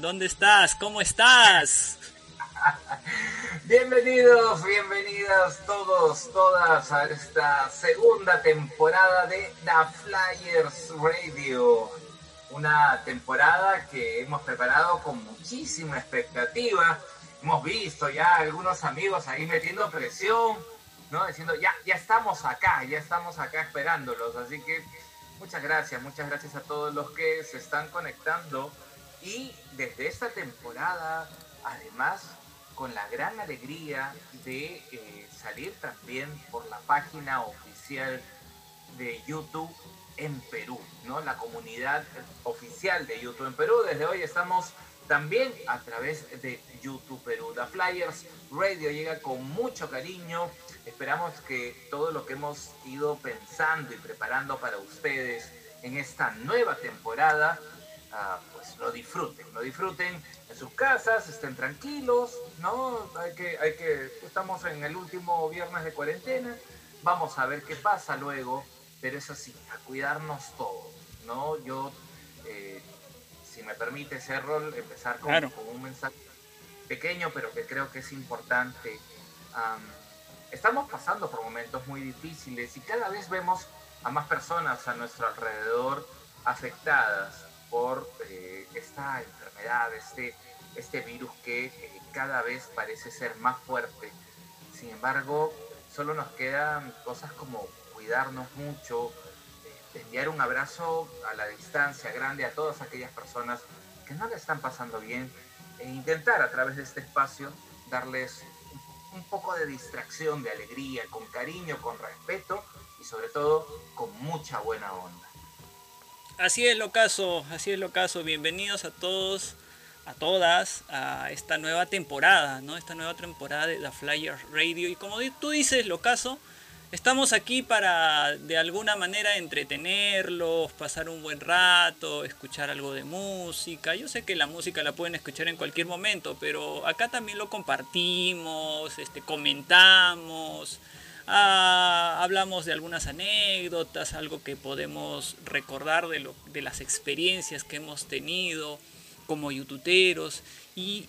¿dónde estás? ¿Cómo estás? Bienvenidos, bienvenidas todos, todas a esta segunda temporada de The Flyers Radio. Una temporada que hemos preparado con muchísima expectativa. Hemos visto ya algunos amigos ahí metiendo presión, ¿no? Diciendo, ya, ya estamos acá, ya estamos acá esperándolos. Así que muchas gracias, muchas gracias a todos los que se están conectando y desde esta temporada, además, con la gran alegría de eh, salir también por la página oficial de YouTube en Perú, ¿no? La comunidad oficial de YouTube en Perú. Desde hoy estamos también a través de YouTube Perú. The Flyers Radio llega con mucho cariño. Esperamos que todo lo que hemos ido pensando y preparando para ustedes en esta nueva temporada pues lo disfruten, lo disfruten en sus casas, estén tranquilos, ¿no? Hay que, hay que, estamos en el último viernes de cuarentena, vamos a ver qué pasa luego, pero es así, a cuidarnos todos, ¿no? Yo, eh, si me permite, rol empezar con, un mensaje pequeño, pero que creo que es importante. estamos pasando por momentos muy difíciles y cada vez vemos a más personas a nuestro alrededor afectadas por eh, esta enfermedad, este, este virus que eh, cada vez parece ser más fuerte. Sin embargo, solo nos quedan cosas como cuidarnos mucho, eh, enviar un abrazo a la distancia grande a todas aquellas personas que no le están pasando bien e intentar a través de este espacio darles un poco de distracción, de alegría, con cariño, con respeto y sobre todo con mucha buena onda. Así es lo caso, así es lo caso. Bienvenidos a todos, a todas, a esta nueva temporada, ¿no? Esta nueva temporada de The Flyers Radio. Y como tú dices, lo caso, estamos aquí para de alguna manera entretenerlos, pasar un buen rato, escuchar algo de música. Yo sé que la música la pueden escuchar en cualquier momento, pero acá también lo compartimos, este, comentamos. Ah, hablamos de algunas anécdotas, algo que podemos recordar de, lo, de las experiencias que hemos tenido como youtuberos. Y,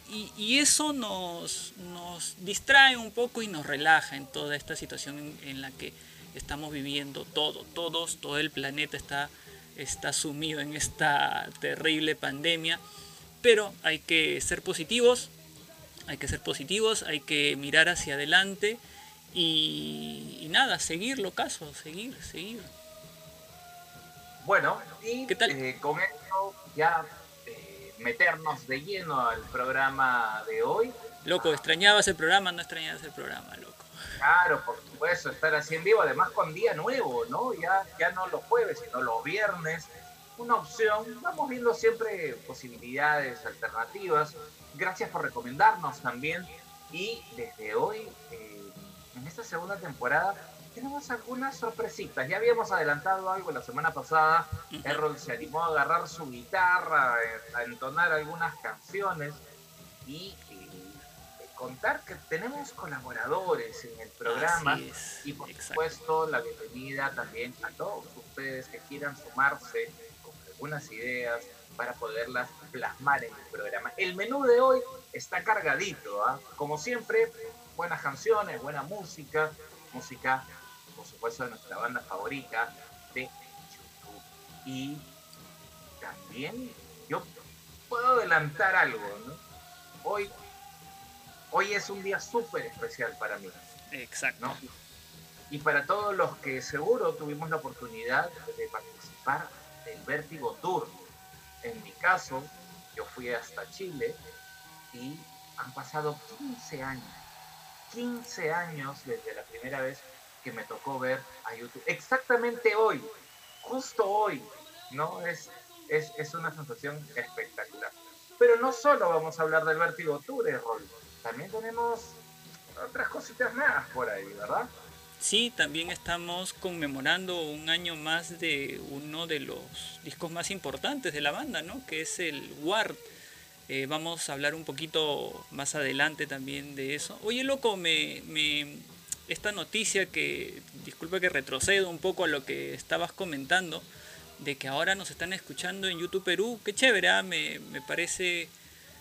eso nos, nos, distrae un poco y nos relaja en toda esta situación en, la que estamos viviendo todo, todos, todo el planeta está, está sumido en esta terrible pandemia, pero hay que ser positivos, hay que ser positivos, hay que mirar hacia adelante y, nada, seguir lo caso, seguir, seguir. Bueno, y eh, con esto ya eh, meternos de lleno al programa de hoy. Loco, ¿extrañabas el programa? No extrañabas el programa, loco. Claro, por supuesto, estar así en vivo, además con día nuevo, ¿no? Ya, ya no los jueves, sino los viernes. Una opción, vamos viendo siempre posibilidades alternativas. Gracias por recomendarnos también. Y desde hoy eh, en esta segunda temporada tenemos algunas sorpresitas. Ya habíamos adelantado algo la semana pasada. Errol se animó a agarrar su guitarra, eh, a entonar algunas canciones y, contar que tenemos colaboradores en el programa. y por supuesto, la bienvenida también a todos ustedes que quieran sumarse con algunas ideas para poderlas plasmar en el programa. El menú de hoy está cargadito, ¿ah? como siempre, buenas canciones, buena música, música, por supuesto, de nuestra banda favorita de YouTube. Y también yo puedo adelantar algo, ¿no? Hoy, hoy es un día súper especial para mí. Exacto. y para todos los que seguro tuvimos la oportunidad de participar del Vértigo Tour. En mi caso, yo fui hasta Chile y han pasado 15 años, 15 años desde la primera vez que me tocó ver a YouTube. Exactamente hoy, justo hoy, ¿no? Es, es, es una sensación espectacular. Pero no solo vamos a hablar del Vértigo Tour, Rol, también tenemos otras cositas más por ahí, ¿verdad? Sí, también estamos conmemorando un año más de uno de los discos más importantes de la banda, ¿no? Que es el Ward. Eh, vamos a hablar un poquito más adelante también de eso. Oye, loco, me, me, esta noticia que, disculpa que retrocedo un poco a lo que estabas comentando, de que ahora nos están escuchando en YouTube Perú, qué chévere, ¿ah? me, parece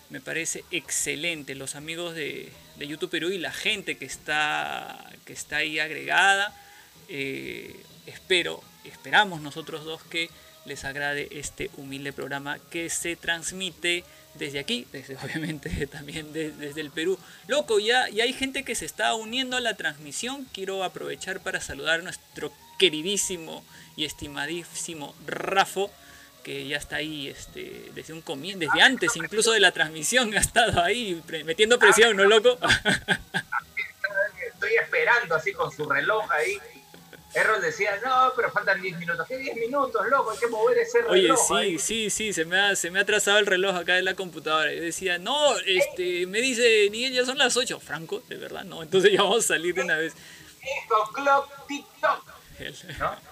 me parece excelente. Los amigos de, YouTube Perú y la gente que está, que está ahí agregada. Eh, espero, esperamos nosotros dos que les agrade este humilde programa que se transmite desde aquí, desde obviamente también desde el Perú. Loco, ya, ya hay gente que se está uniendo a la transmisión. Quiero aprovechar para saludar a nuestro queridísimo y estimadísimo Rafo que ya está ahí este, desde un comienzo, desde antes incluso de la transmisión ha estado ahí metiendo presión, ¿no, loco? Estoy esperando así con su reloj ahí. Errol decía, no, pero faltan 10 minutos. ¿Qué 10 minutos, loco? Hay que mover ese reloj. Oye, sí, sí, sí, se me, ha, se me ha atrasado el reloj acá en la computadora. Yo decía, no, este, me dice, Miguel, ya son las 8. Franco, de verdad, no. Entonces ya vamos a salir de una vez. 8 o'clock, TikTok. ¿No?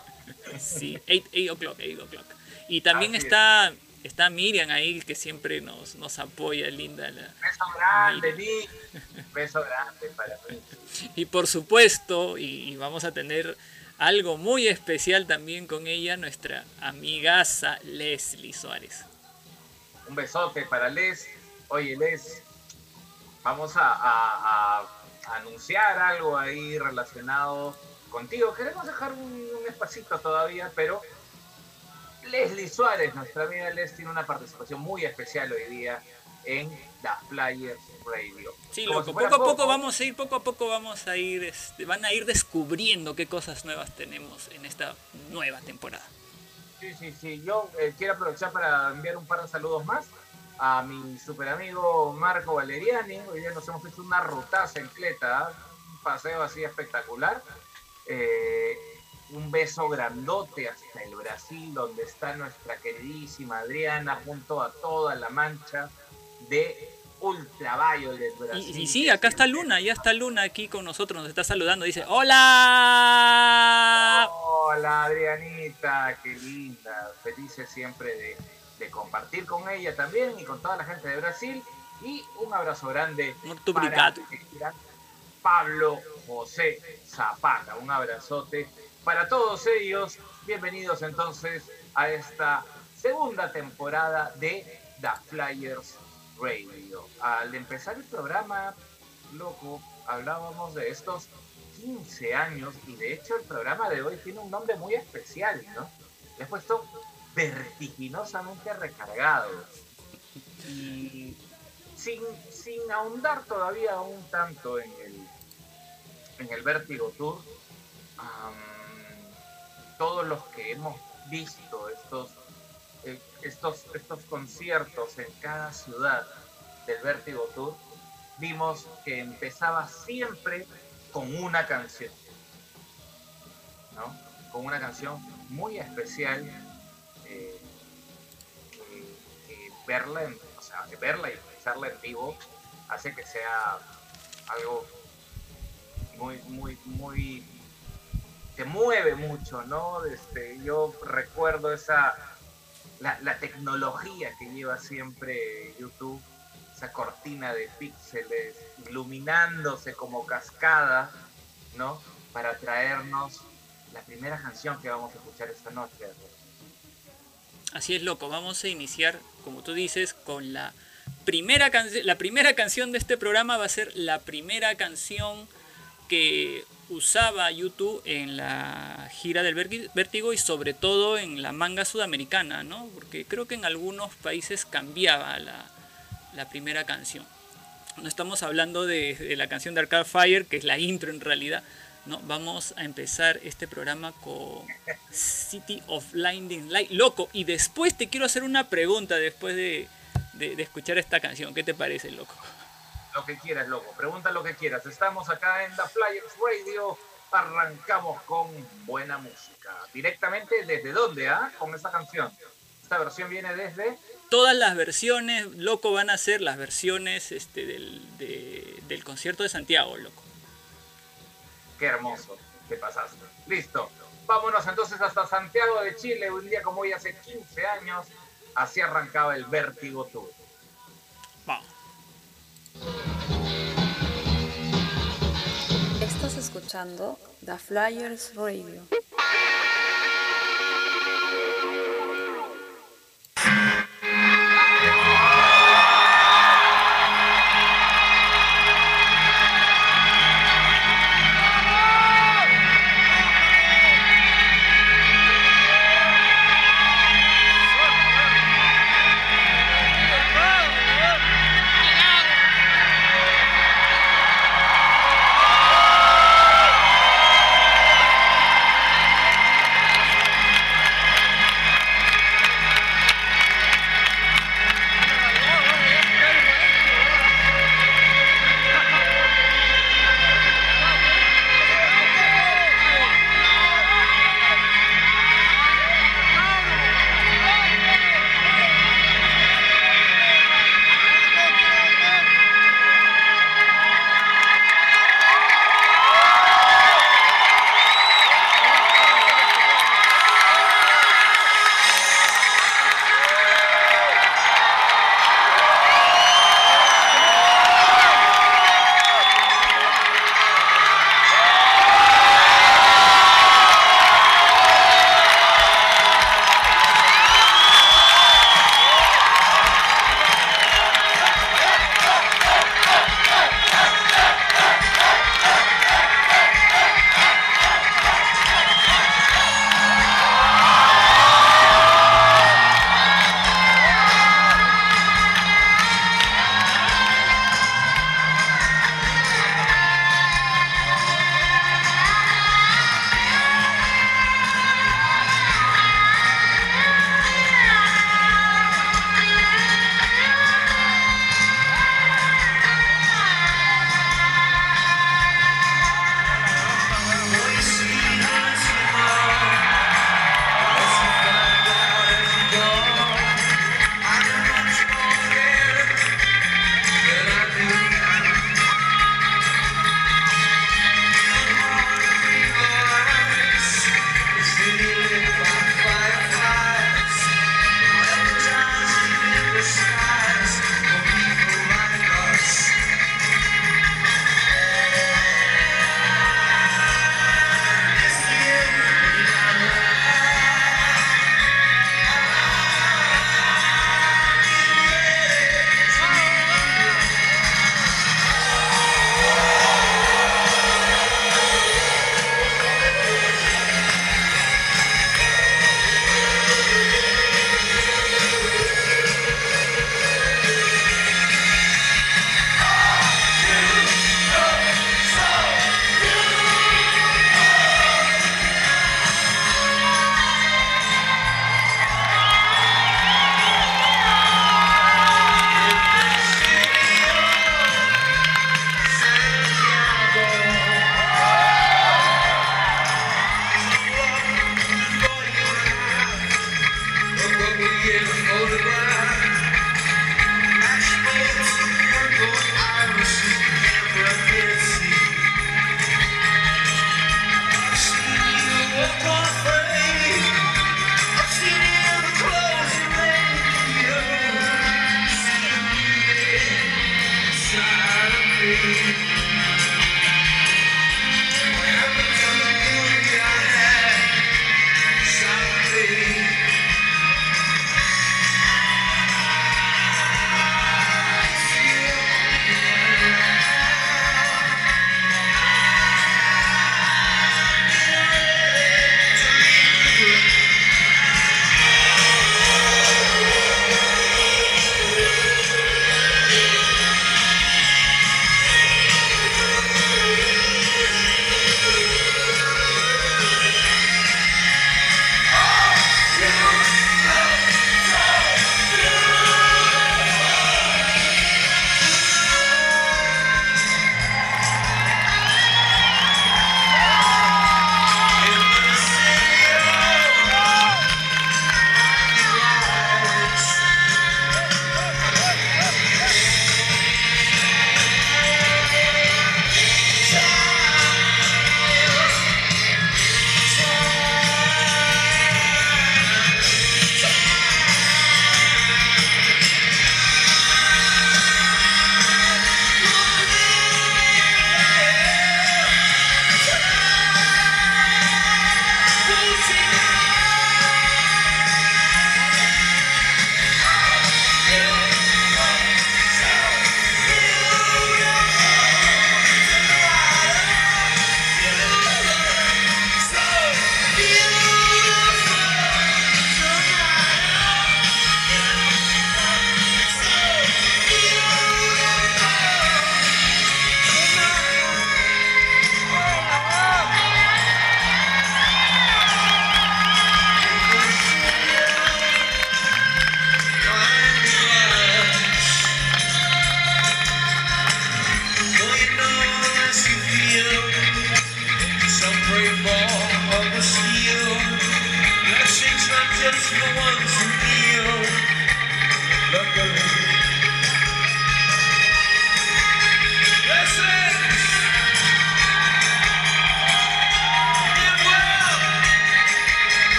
Sí, 8 o'clock, 8 o'clock. Y también está, está Miriam ahí que siempre nos, nos apoya, linda. La, Beso grande, Miriam. Beso grande para mí. Y por supuesto, y, vamos a tener algo muy especial también con ella, nuestra amigaza Leslie Suárez. Un besote para Les. Oye, Les, vamos a, anunciar algo ahí relacionado contigo. Queremos dejar un, un espacito todavía, pero Leslie Suárez, nuestra amiga Les, tiene una participación muy especial hoy día en The Flyers Radio. Sí, loco, poco a poco, vamos a ir, poco a poco vamos a ir, este, van a ir descubriendo qué cosas nuevas tenemos en esta nueva temporada. Sí, sí, sí. Yo eh, quiero aprovechar para enviar un par de saludos más a mi super amigo Marco Valeriani. Hoy día nos hemos hecho una rutaza en Cleta, un paseo así espectacular. Eh, un beso grandote hasta el Brasil, donde está nuestra queridísima Adriana, junto a toda la mancha de Ultraviolet Brasil. Y, y sí, acá está Luna, ya está Luna aquí con nosotros, nos está saludando, dice, ¡Hola! Hola Adrianita, qué linda, felices siempre de, de compartir con ella también y con toda la gente de Brasil. Y un abrazo grande para Pablo José Zapata, un abrazote para todos ellos, bienvenidos entonces a esta segunda temporada de The Flyers Radio. Al empezar el programa, loco, hablábamos de estos 15 años y de hecho el programa de hoy tiene un nombre muy especial, ¿no? Le puesto vertiginosamente recargado. Y sin, sin ahondar todavía un tanto en el, en el Vértigo Tour, todos los que hemos visto estos, eh, estos, estos conciertos en cada ciudad del Vértigo Tour, vimos que empezaba siempre con una canción, ¿no? Con una canción muy especial eh, que, verla, en, o sea, verla y escucharla en vivo hace que sea algo muy, muy, muy te mueve mucho, ¿no? Este, yo recuerdo esa, la, tecnología que lleva siempre YouTube, esa cortina de píxeles iluminándose como cascada, ¿no? Para traernos la primera canción que vamos a escuchar esta noche. Así es, loco. Vamos a iniciar, como tú dices, con la primera canción. La primera canción de este programa va a ser la primera canción que usaba YouTube en la gira del Vértigo y sobre todo en la manga sudamericana, ¿no? Porque creo que en algunos países cambiaba la, primera canción. No estamos hablando de, la canción de Arcade Fire, que es la intro en realidad, ¿no? Vamos a empezar este programa con City of Blinding Light, loco. Y después te quiero hacer una pregunta después de, de escuchar esta canción. ¿Qué te parece, loco? Lo que quieras, loco. Pregunta lo que quieras. Estamos acá en The Flyers Radio. Arrancamos con buena música. Directamente desde dónde, ah? Con esta canción. Esta versión viene desde todas las versiones, loco, van a ser las versiones este, del, del concierto de Santiago, loco. Qué hermoso, te pasaste. Listo. Vámonos entonces hasta Santiago de Chile, un día como hoy hace 15 años, así arrancaba el Vértigo Tour. Vamos. Estás escuchando The Flyers Radio.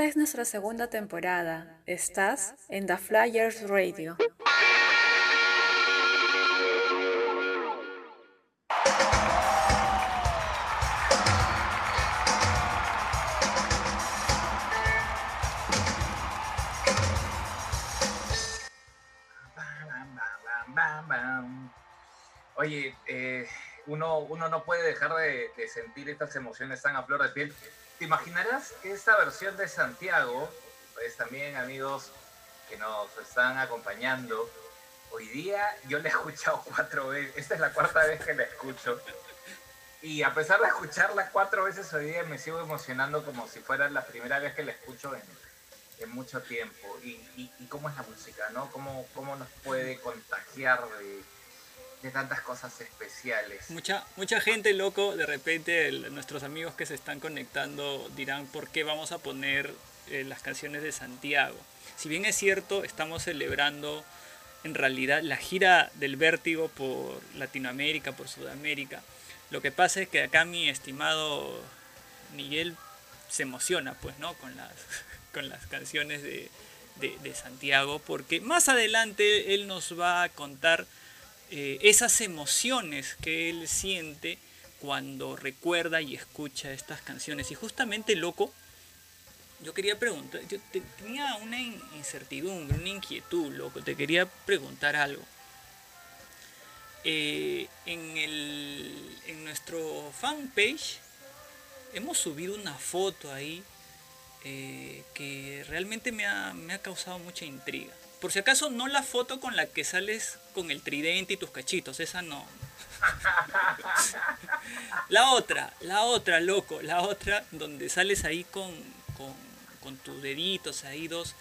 Esta es nuestra segunda temporada. Estás en The Flyers Radio. Oye, eh, uno, uno no puede dejar de, de sentir estas emociones tan a flor de piel te imaginarás que esta versión de Santiago, pues también amigos que nos están acompañando, hoy día yo la he escuchado cuatro veces, esta es la cuarta vez que la escucho. Y a pesar de escucharla cuatro veces hoy día me sigo emocionando como si fuera la primera vez que la escucho en, en mucho tiempo. Y, y, cómo es la música, ¿no? Cómo, cómo nos puede contagiar de, de tantas cosas especiales. Mucha, mucha gente, loco, de repente nuestros amigos que se están conectando dirán por qué vamos a poner eh, las canciones de Santiago. Si bien es cierto, estamos celebrando en realidad la gira del vértigo por Latinoamérica, por Sudamérica. Lo que pasa es que acá mi estimado Miguel se emociona, pues, ¿no? Con las, con las canciones de, de Santiago, porque más adelante él nos va a contar eh, esas emociones que él siente cuando recuerda y escucha estas canciones. Y justamente, loco, yo quería preguntar, yo tenía una incertidumbre, una inquietud, loco, te quería preguntar algo. Eh, en, el, en nuestro fanpage hemos subido una foto ahí eh, que realmente me ha, me ha causado mucha intriga. Por si acaso, no la foto con la que sales con el tridente y tus cachitos, esa no. la otra, la otra, loco, la otra, donde sales ahí con, con, tus deditos ahí dos.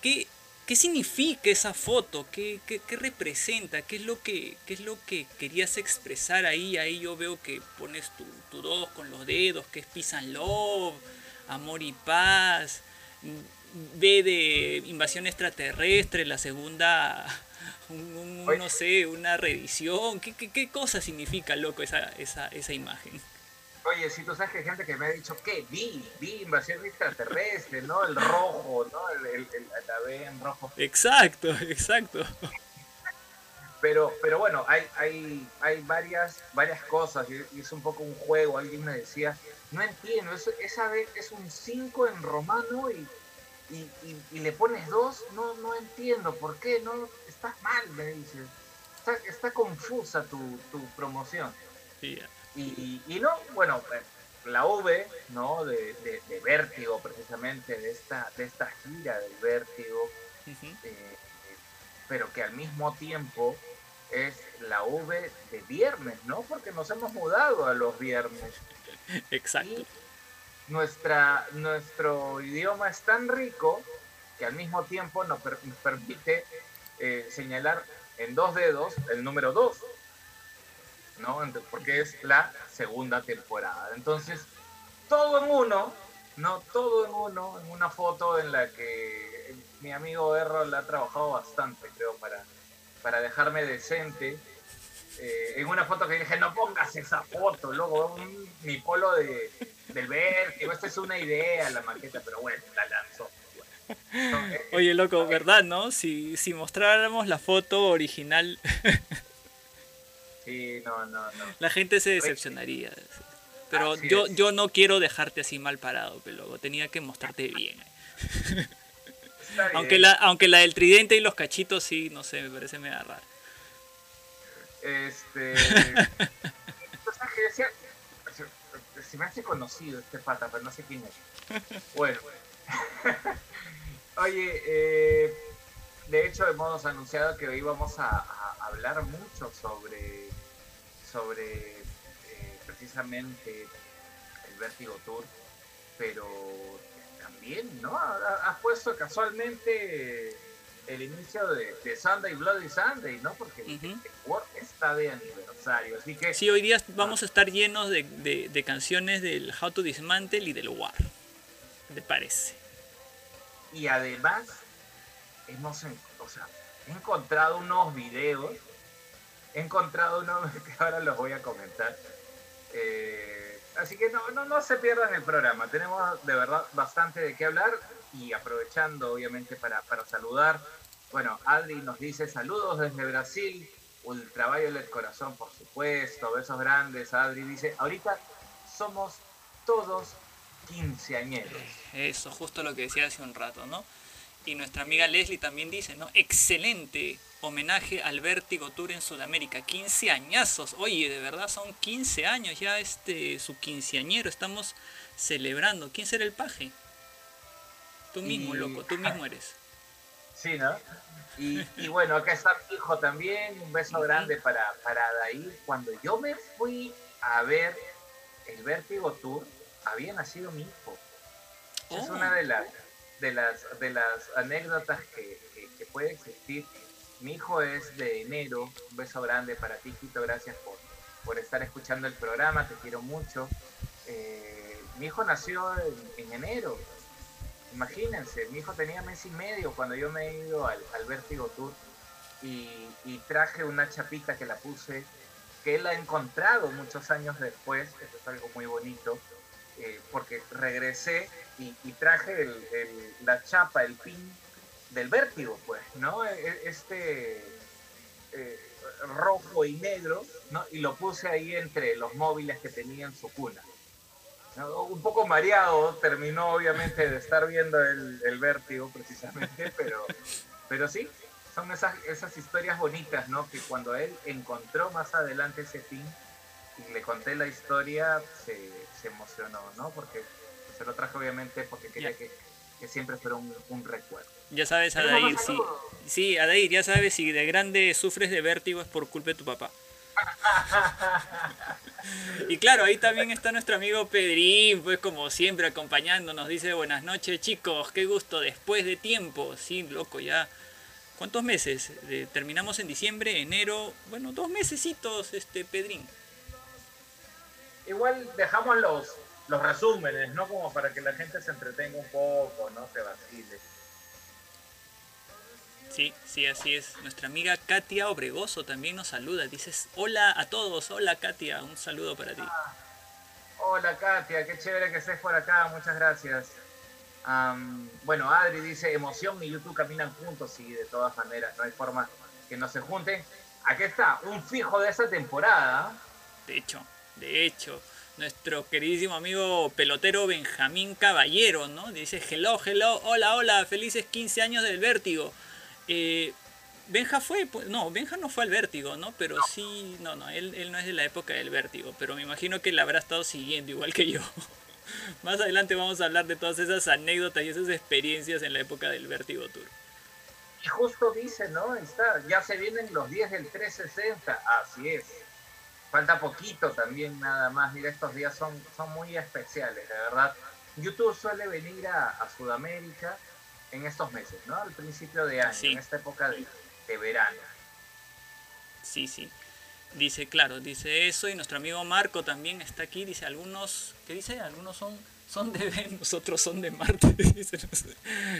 ¿Qué, ¿Qué significa esa foto? ¿Qué, qué, representa? ¿Qué es, lo que, ¿Qué es lo que querías expresar ahí? Ahí yo veo que pones tu, tu dos con los dedos, que es peace and love, amor y paz B de invasión extraterrestre, la segunda, no sé, una reedición. ¿Qué, qué, cosa significa, loco, esa, esa, esa imagen? Oye, si tú sabes que hay gente que me ha dicho, ¿qué? Vi, vi invasión extraterrestre, ¿no? El rojo, ¿no? El, el, la B en rojo. Exacto, exacto. Pero, pero bueno, hay, hay, hay varias, varias cosas y es un poco un juego. Alguien me decía, no entiendo, esa B es un 5 en romano y y, le pones dos, no, no entiendo por qué, no, estás mal, me dices. Está, confusa tu, promoción. Y, y, no, bueno, pues, la V, ¿no? De, de, Vértigo, precisamente, de esta, de esta gira del Vértigo, eh, pero que al mismo tiempo es la V de viernes, ¿no? Porque nos hemos mudado a los viernes. Exacto nuestra, nuestro idioma es tan rico que al mismo tiempo nos, permite eh, señalar en dos dedos el número dos, ¿no? Porque es la segunda temporada. Entonces, todo en uno, ¿no? Todo en uno, en una foto en la que mi amigo Errol ha trabajado bastante, creo, para, para dejarme decente. Eh, en una foto que dije, no pongas esa foto, luego mi polo de, del vértigo. Esta es una idea, la maqueta, pero bueno, la lanzó. Oye, loco, ¿verdad, no? Si, si mostráramos la foto original. sí, no, no, no. La gente se decepcionaría. Pero yo, yo no quiero dejarte así mal parado, pero tenía que mostrarte bien. Aunque la, aunque la del tridente y los cachitos sí, no sé, me parece medio raro. Este. se me hace conocido este pata, pero no sé quién es. Bueno. Oye, eh, de hecho hemos anunciado que hoy vamos a, hablar mucho sobre, sobre eh, precisamente el Vértigo Tour, pero también, ¿no? Has puesto casualmente el inicio de, Sunday Bloody Sunday, ¿no? Porque el World está de aniversario, así que... Sí, hoy día vamos a estar llenos de, canciones del How to Dismantle y del War, ¿te parece? Y además, hemos o sea, he encontrado unos videos, he encontrado unos que ahora los voy a comentar, eh, Así que no, no, no se pierdan el programa. Tenemos de verdad bastante de qué hablar y aprovechando obviamente para, para saludar. Bueno, Adri nos dice saludos desde Brasil. Ultraviolet Corazón, por supuesto. Besos grandes. Adri dice, ahorita somos todos quinceañeros. Eso, justo lo que decía hace un rato, ¿no? Y nuestra amiga Leslie también dice, ¿no? Excelente homenaje al Vértigo Tour en Sudamérica. 15 añazos. Oye, de verdad son 15 años ya este su quinceañero. Estamos celebrando. ¿Quién será el paje? Tú mismo, loco, tú mismo eres. Sí, ¿no? Y, y, bueno, acá está mi hijo también. Un beso grande para, para Adair. Cuando yo me fui a ver el Vértigo Tour, había nacido mi hijo. Es una oh. de las, de las, de las anécdotas que, que, puede existir. Mi hijo es de enero. Un beso grande para ti, Quito. Gracias por, por estar escuchando el programa. Te quiero mucho. Eh, mi hijo nació en, enero. Imagínense, mi hijo tenía mes y medio cuando yo me he ido al, al Vértigo Tour y, traje una chapita que la puse, que él ha encontrado muchos años después, eso es algo muy bonito, eh, porque regresé y, traje la chapa, el pin del vértigo, pues, ¿no? E, e, este eh, rojo y negro, ¿no? Y lo puse ahí entre los móviles que tenía en su cuna. Un poco mareado, terminó obviamente de estar viendo el, el vértigo precisamente, pero, pero sí, son esas, esas historias bonitas, ¿no? Que cuando él encontró más adelante ese pin y le conté la historia, se, se emocionó, ¿no? Porque se lo traje obviamente porque quería que, que, siempre fuera un, un, recuerdo. Ya sabes, Adair, sí. Sí, Adair, ya sabes, si de grande sufres de vértigo es por culpa de tu papá. Y claro, ahí también está nuestro amigo Pedrín, pues como siempre acompañándonos, dice buenas noches chicos, qué gusto, después de tiempo, sí, loco, ya... ¿Cuántos meses? terminamos en diciembre, enero, bueno, dos mesecitos, este Pedrín igual dejamos los, los resúmenes, ¿no? Como para que la gente se entretenga un poco, ¿no? Se vacile. Sí, sí, así es. Nuestra amiga Katia Obregoso también nos saluda. Dices, hola a todos, hola Katia, un saludo para ti. Ah, hola Katia, qué chévere que estés por acá, muchas gracias. bueno, Adri dice, emoción y YouTube caminan juntos, y de todas maneras, no hay forma que no se junten. Aquí está, un fijo de esa temporada. De hecho. De hecho, nuestro queridísimo amigo pelotero Benjamín Caballero, ¿no? Dice, hello, hello, hola, hola, felices 15 años del vértigo. Eh, Benja fue, pues, no, Benja no fue al vértigo, ¿no? Pero sí, no, no, él, no es de la época del vértigo, pero me imagino que la habrá estado siguiendo igual que yo. Más adelante vamos a hablar de todas esas anécdotas y esas experiencias en la época del Vértigo Tour. Y justo dice, ¿no? Está, ya se vienen los 10 del 360, así es falta poquito también nada más. Mira, estos días son, muy especiales, de verdad. YouTube suele venir a, Sudamérica en estos meses, ¿no? Al principio de año, en esta época de, verano. Sí, sí. Dice, claro, dice eso y nuestro amigo Marco también está aquí, dice algunos, ¿qué dice? Algunos son, son de Venus, otros son de Marte. dice,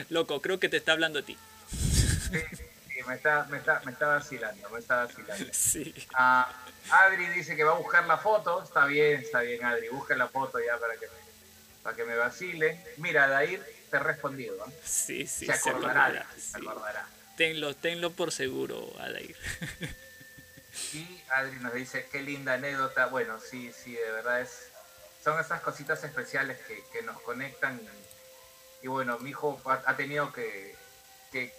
Loco, creo que te está hablando a ti. Sí, me está, me está, me está vacilando, me está vacilando. Sí. Ah, Adri dice que va a buscar la foto. Está bien, está bien, Adri. Busca la foto ya para que me, para que me vacile. Mira, Dair respondido. ¿eh? Sí, sí, se acordará. Se acordará. Tenlo, tenlo por seguro, Adair. y Adri nos dice, qué linda anécdota. Bueno, sí, sí, de verdad es... Son esas cositas especiales que, que nos conectan. Y, bueno, mi hijo ha, tenido que, que,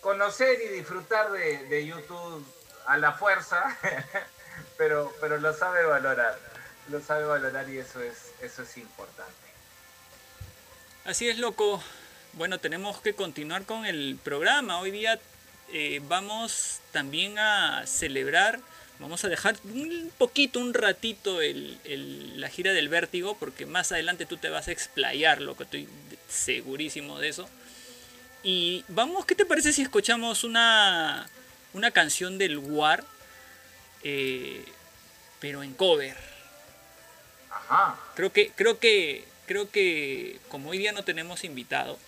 conocer y disfrutar de, de YouTube a la fuerza pero, pero lo sabe valorar, lo sabe valorar y eso es, eso es importante. Así es, loco. Bueno, tenemos que continuar con el programa. Hoy día eh, vamos también a celebrar, vamos a dejar un poquito, un ratito el, la gira del vértigo, porque más adelante tú te vas a explayar, loco, estoy segurísimo de eso. Y vamos, ¿qué te parece si escuchamos una, una canción del War? Eh, pero en cover. Ajá. Creo que, creo que, creo que como hoy día no tenemos invitado,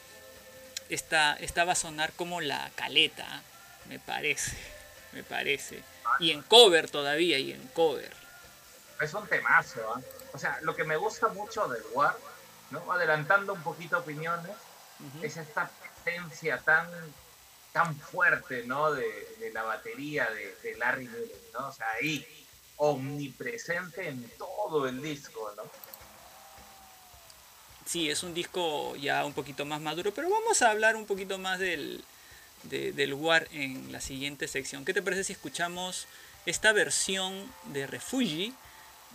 esta, esta va a sonar como la caleta, me parece, me parece. Y en cover todavía, y en cover. es un temazo. ¿ah? O sea, lo que me gusta mucho del War, ¿no? adelantando un poquito opiniones, es esta presencia tan, tan fuerte ¿no? de, la batería de, Larry Miller. ¿no? O sea, ahí, omnipresente en todo el disco. ¿no? Sí, es un disco ya un poquito más maduro, pero vamos a hablar un poquito más del, del War en la siguiente sección. ¿Qué te parece si escuchamos esta versión de Refugi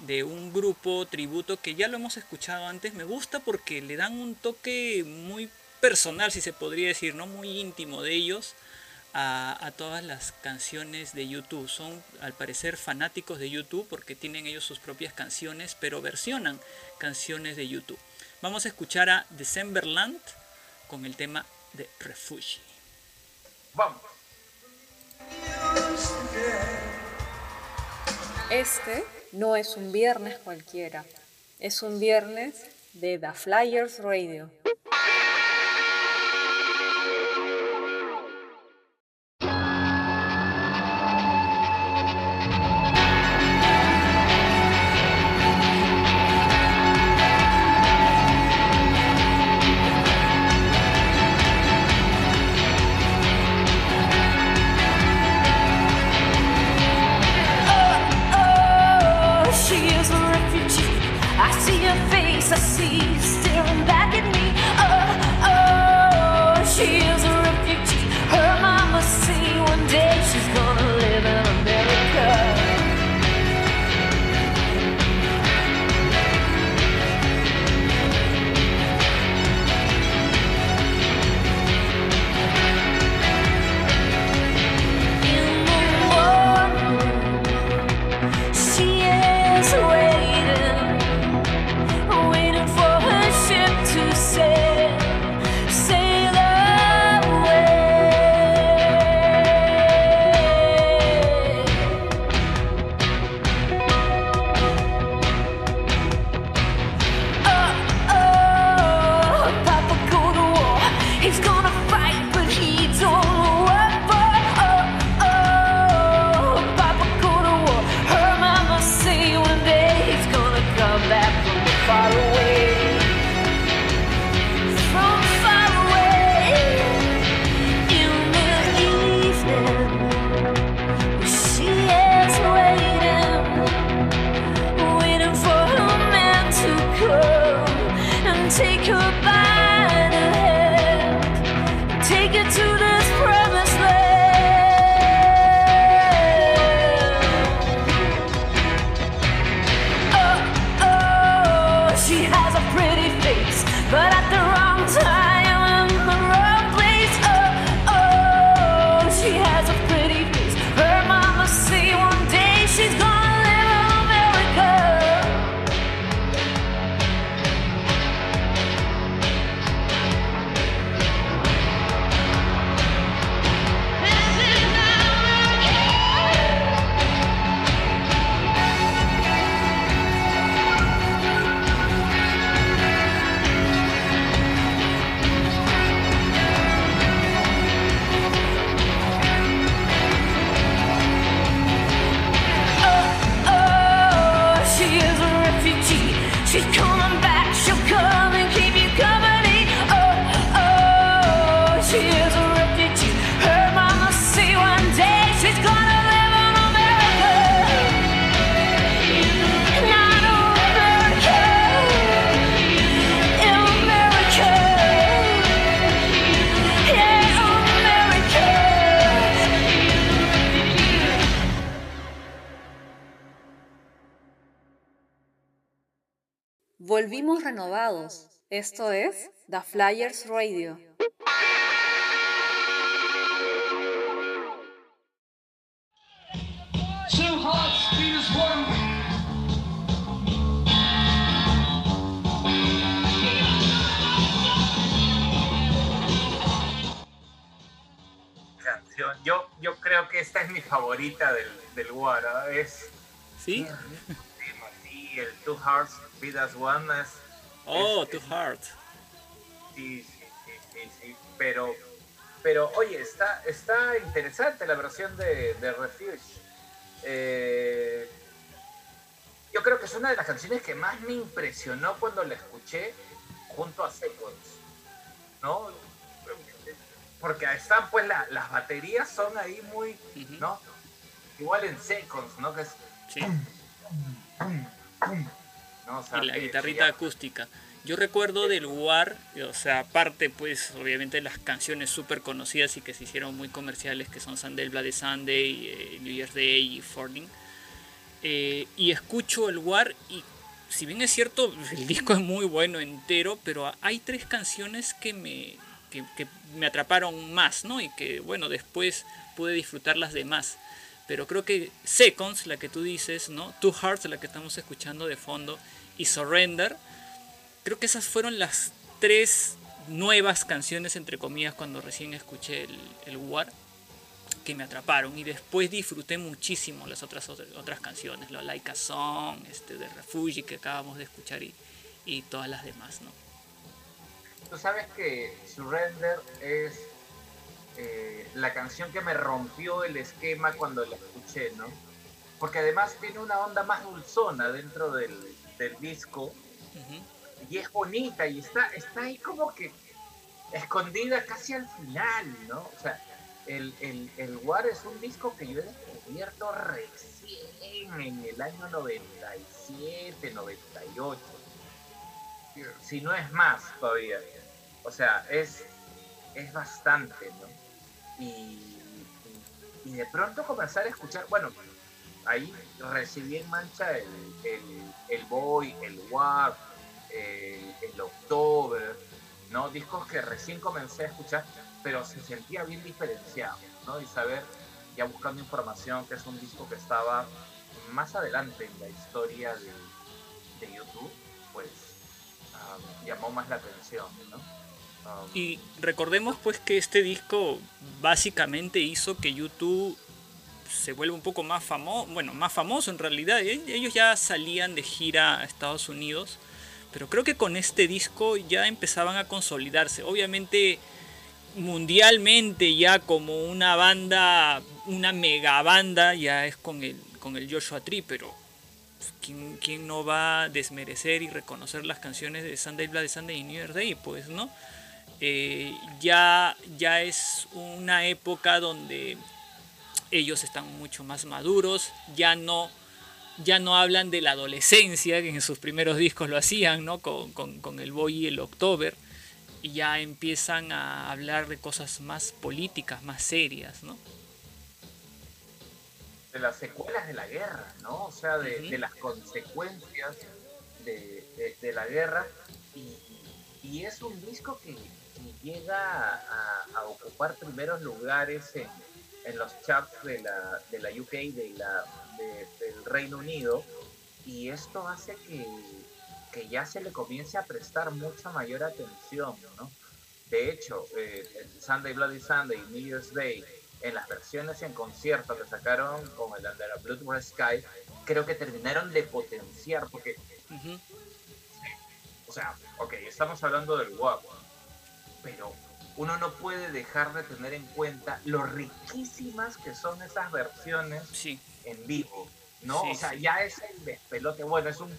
de un grupo tributo que ya lo hemos escuchado antes? Me gusta porque le dan un toque muy personal, si se podría decir, no muy íntimo de ellos. A, a, todas las canciones de YouTube. Son al parecer fanáticos de YouTube porque tienen ellos sus propias canciones, pero versionan canciones de YouTube. Vamos a escuchar a Decemberland con el tema de Refugi. Vamos. Este no es un viernes cualquiera, es un viernes de The Flyers Radio. Esto es The Flyers Radio. Yo, yo creo que esta es mi favorita del, del War. Es, ¿Sí? Sí, el Two Hearts Vidas One es. Oh, Too Hard. Sí, sí, sí, sí, Pero, pero oye, está, está interesante la versión de, de Refuge. Eh, yo creo que es una de las canciones que más me impresionó cuando la escuché junto a Seconds, ¿no? Porque están pues las baterías son ahí muy, ¿no? Igual en Seconds, ¿no? Que es... Sí. Y la guitarrita acústica. Yo recuerdo del War, o sea, aparte pues obviamente las canciones súper conocidas y que se hicieron muy comerciales, que son Sunday Bloody Sunday, eh, New Year's Day y Fording. Eh, y escucho el War y si bien es cierto, el disco es muy bueno entero, pero hay tres canciones que me, que, me atraparon más, ¿no? Y que bueno, después pude disfrutar las demás. Pero creo que Seconds, la que tú dices, ¿no? Two Hearts, la que estamos escuchando de fondo, y Surrender, creo que esas fueron las tres nuevas canciones, entre comillas, cuando recién escuché el, el War, que me atraparon. Y después disfruté muchísimo las otras, otras canciones, lo Like a Song, este, de Refugee que acabamos de escuchar y, y todas las demás, ¿no? Tú sabes que Surrender es eh, la canción que me rompió el esquema cuando la escuché, ¿no? Porque además tiene una onda más dulzona dentro del, del disco y es bonita y está, está ahí como que escondida casi al final, ¿no? O sea, el, el, el War es un disco que yo he descubierto recién en el año 97, 98. Si no es más todavía. O sea, es, es bastante, ¿no? Y, y, de pronto comenzar a escuchar, bueno, ahí recibí en mancha el, el, el Boy, el War, el, el October, ¿no? Discos que recién comencé a escuchar, pero se sentía bien diferenciado, ¿no? Y saber, ya buscando información, que es un disco que estaba más adelante en la historia de, YouTube, pues um, llamó más la atención, ¿no? Um, y recordemos pues que este disco básicamente hizo que YouTube se vuelva un poco más famoso, bueno, más famoso en realidad. Ellos ya salían de gira a Estados Unidos pero creo que con este disco ya empezaban a consolidarse. Obviamente mundialmente ya como una banda, una mega banda, ya es con el, con el Joshua Tree, pero ¿quién, ¿quién, no va a desmerecer y reconocer las canciones de Sunday Bloody Sunday y New Year's Day? Pues, ¿no? Eh, ya, ya es una época donde ellos están mucho más maduros, ya no ya no hablan de la adolescencia, que en sus primeros discos lo hacían, ¿no? Con, el Boy y el October, y ya empiezan a hablar de cosas más políticas, más serias, ¿no? De las secuelas de la guerra, ¿no? O sea, de, las consecuencias de, la guerra, y, es un disco que, llega a, ocupar primeros lugares en, en los charts de la, de la UK, de la del Reino Unido y esto hace que, que, ya se le comience a prestar mucha mayor atención, ¿no? De hecho, eh, Sunday Bloody Sunday New Year's Day, en las versiones en concierto que sacaron con el Under a Blood Red Sky, creo que terminaron de potenciar, porque, o sea, ok, estamos hablando del WAP, pero uno no puede dejar de tener en cuenta lo riquísimas que son esas versiones sí en vivo, ¿no? o sea, ya es el despelote. Bueno, es un,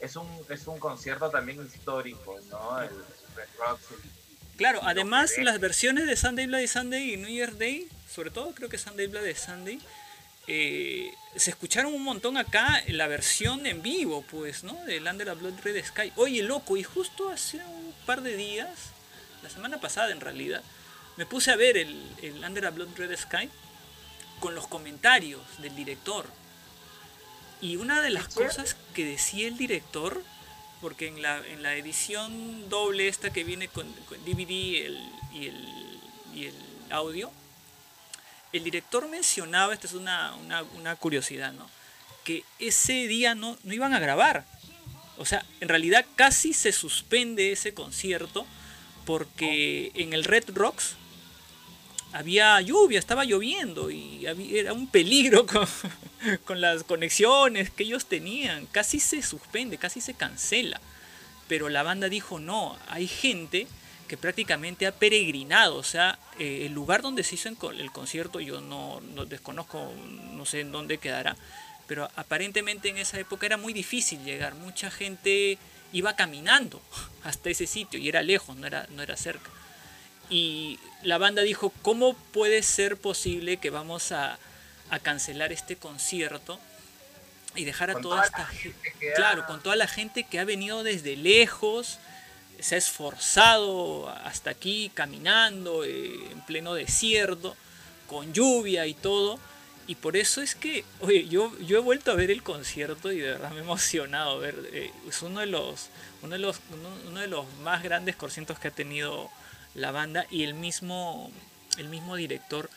es un, es un concierto también histórico, ¿no? El Red Rocks. claro, además las versiones de Sunday Bloody Sunday y New Year's Day, sobre todo creo que Sunday Bloody Sunday, eh, se escucharon un montón acá la versión en vivo, pues, ¿no? Del Under a Blood Red Sky. Oye, loco, y justo hace un par de días, la semana pasada en realidad, me puse a ver el, el Under a Blood Red Sky con los comentarios del director. Y una de las cosas que decía el director, porque en la, en la edición doble esta que viene con, DVD y, el, audio, el director mencionaba, esta es una, curiosidad, ¿no? que ese día no, no iban a grabar. O sea, en realidad casi se suspende ese concierto porque en el Red Rocks había lluvia, estaba lloviendo y era un peligro con, las conexiones que ellos tenían. Casi se suspende, casi se cancela. Pero la banda dijo, no, hay gente que prácticamente ha peregrinado. O sea, eh, el lugar donde se hizo el concierto, yo no, no, desconozco, no sé en dónde quedará, pero aparentemente en esa época era muy difícil llegar. Mucha gente iba caminando hasta ese sitio y era lejos, no era, no era cerca. Y la banda dijo, ¿cómo puede ser posible que vamos a, a cancelar este concierto y dejar a toda, esta gente, claro, con toda la gente que ha venido desde lejos, se ha esforzado hasta aquí caminando eh, en pleno desierto, con lluvia y todo. Y por eso es que, oye, yo, yo he vuelto a ver el concierto y de verdad me he emocionado. Ver, eh, es uno de, los, uno, de los, uno, de los más grandes conciertos que ha tenido la banda y el mismo, el mismo director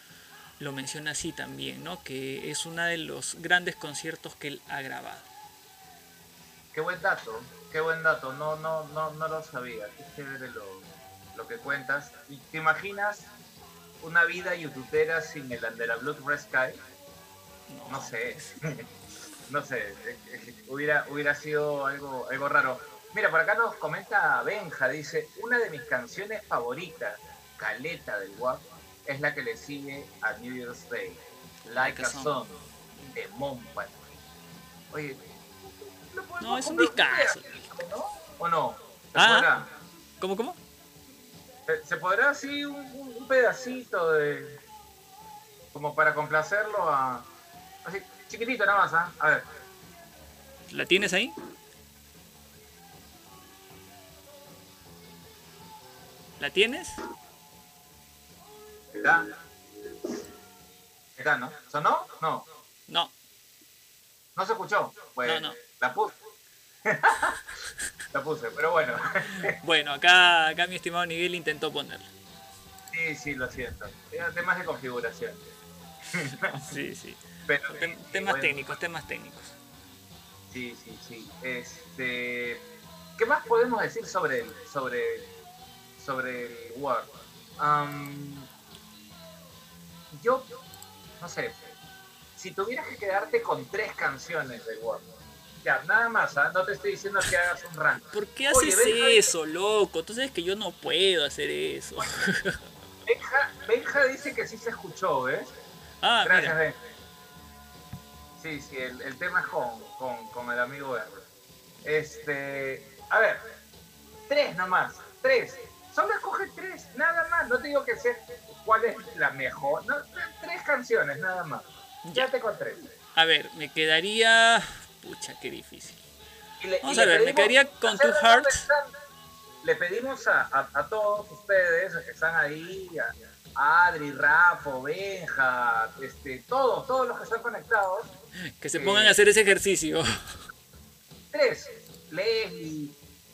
lo menciona así también, ¿no? Que es uno de los grandes conciertos que él ha grabado. Qué buen dato, qué buen dato. No, no, no, no lo sabía. Qué chévere lo, lo que cuentas. ¿Y ¿Te imaginas una vida youtubera sin el Under a Blood Red Sky? No, sé. no sé. hubiera, hubiera sido algo, algo raro. Mira, por acá nos comenta Benja, dice, una de mis canciones favoritas, Caleta del WAP, es la que le sigue a New Year's Day, Like a Song, de Mompat. Oye, no, es un discazo. ¿no? ¿O no? ¿Se ah, ¿Cómo, cómo? ¿Se, podrá así un, un, pedacito de... como para complacerlo a... así, chiquitito nada más, ¿ah? A ver. ¿La tienes ahí? ¿La tienes? ¿Está? ¿Está, no? ¿Sonó? No. No. ¿No se escuchó? Pues, no, no. La puse. la puse, pero bueno. bueno, acá, acá mi estimado Miguel intentó ponerla. Sí, sí, lo siento. Temas de configuración. sí, sí. Pero, temas técnicos, temas técnicos. Sí, sí, sí. Este, ¿Qué más podemos decir sobre el, sobre, sobre el Word? yo, no sé, si tuvieras que quedarte con tres canciones de Word, ya, nada más, ¿ah? no te estoy diciendo que hagas un rank. ¿Por qué haces eso, loco? Tú sabes que yo no puedo hacer eso. Benja, dice que sí se escuchó, ¿ves? Ah, Gracias, Benja. Sí, sí, el, tema es con, el amigo R. Este, a ver, tres nomás, tres. Solo escoge tres, nada más. No te digo que sea cuál es la mejor. No, tres canciones, nada más. Ya te con tres. A ver, me quedaría Pucha, qué difícil. Vamos a ver, me quedaría con Two Hearts. Le pedimos a, a, todos ustedes que están ahí, a Adri, Rafa, Benja, este, todos, todos los que están conectados. Que se pongan a hacer ese ejercicio. Tres, Leslie,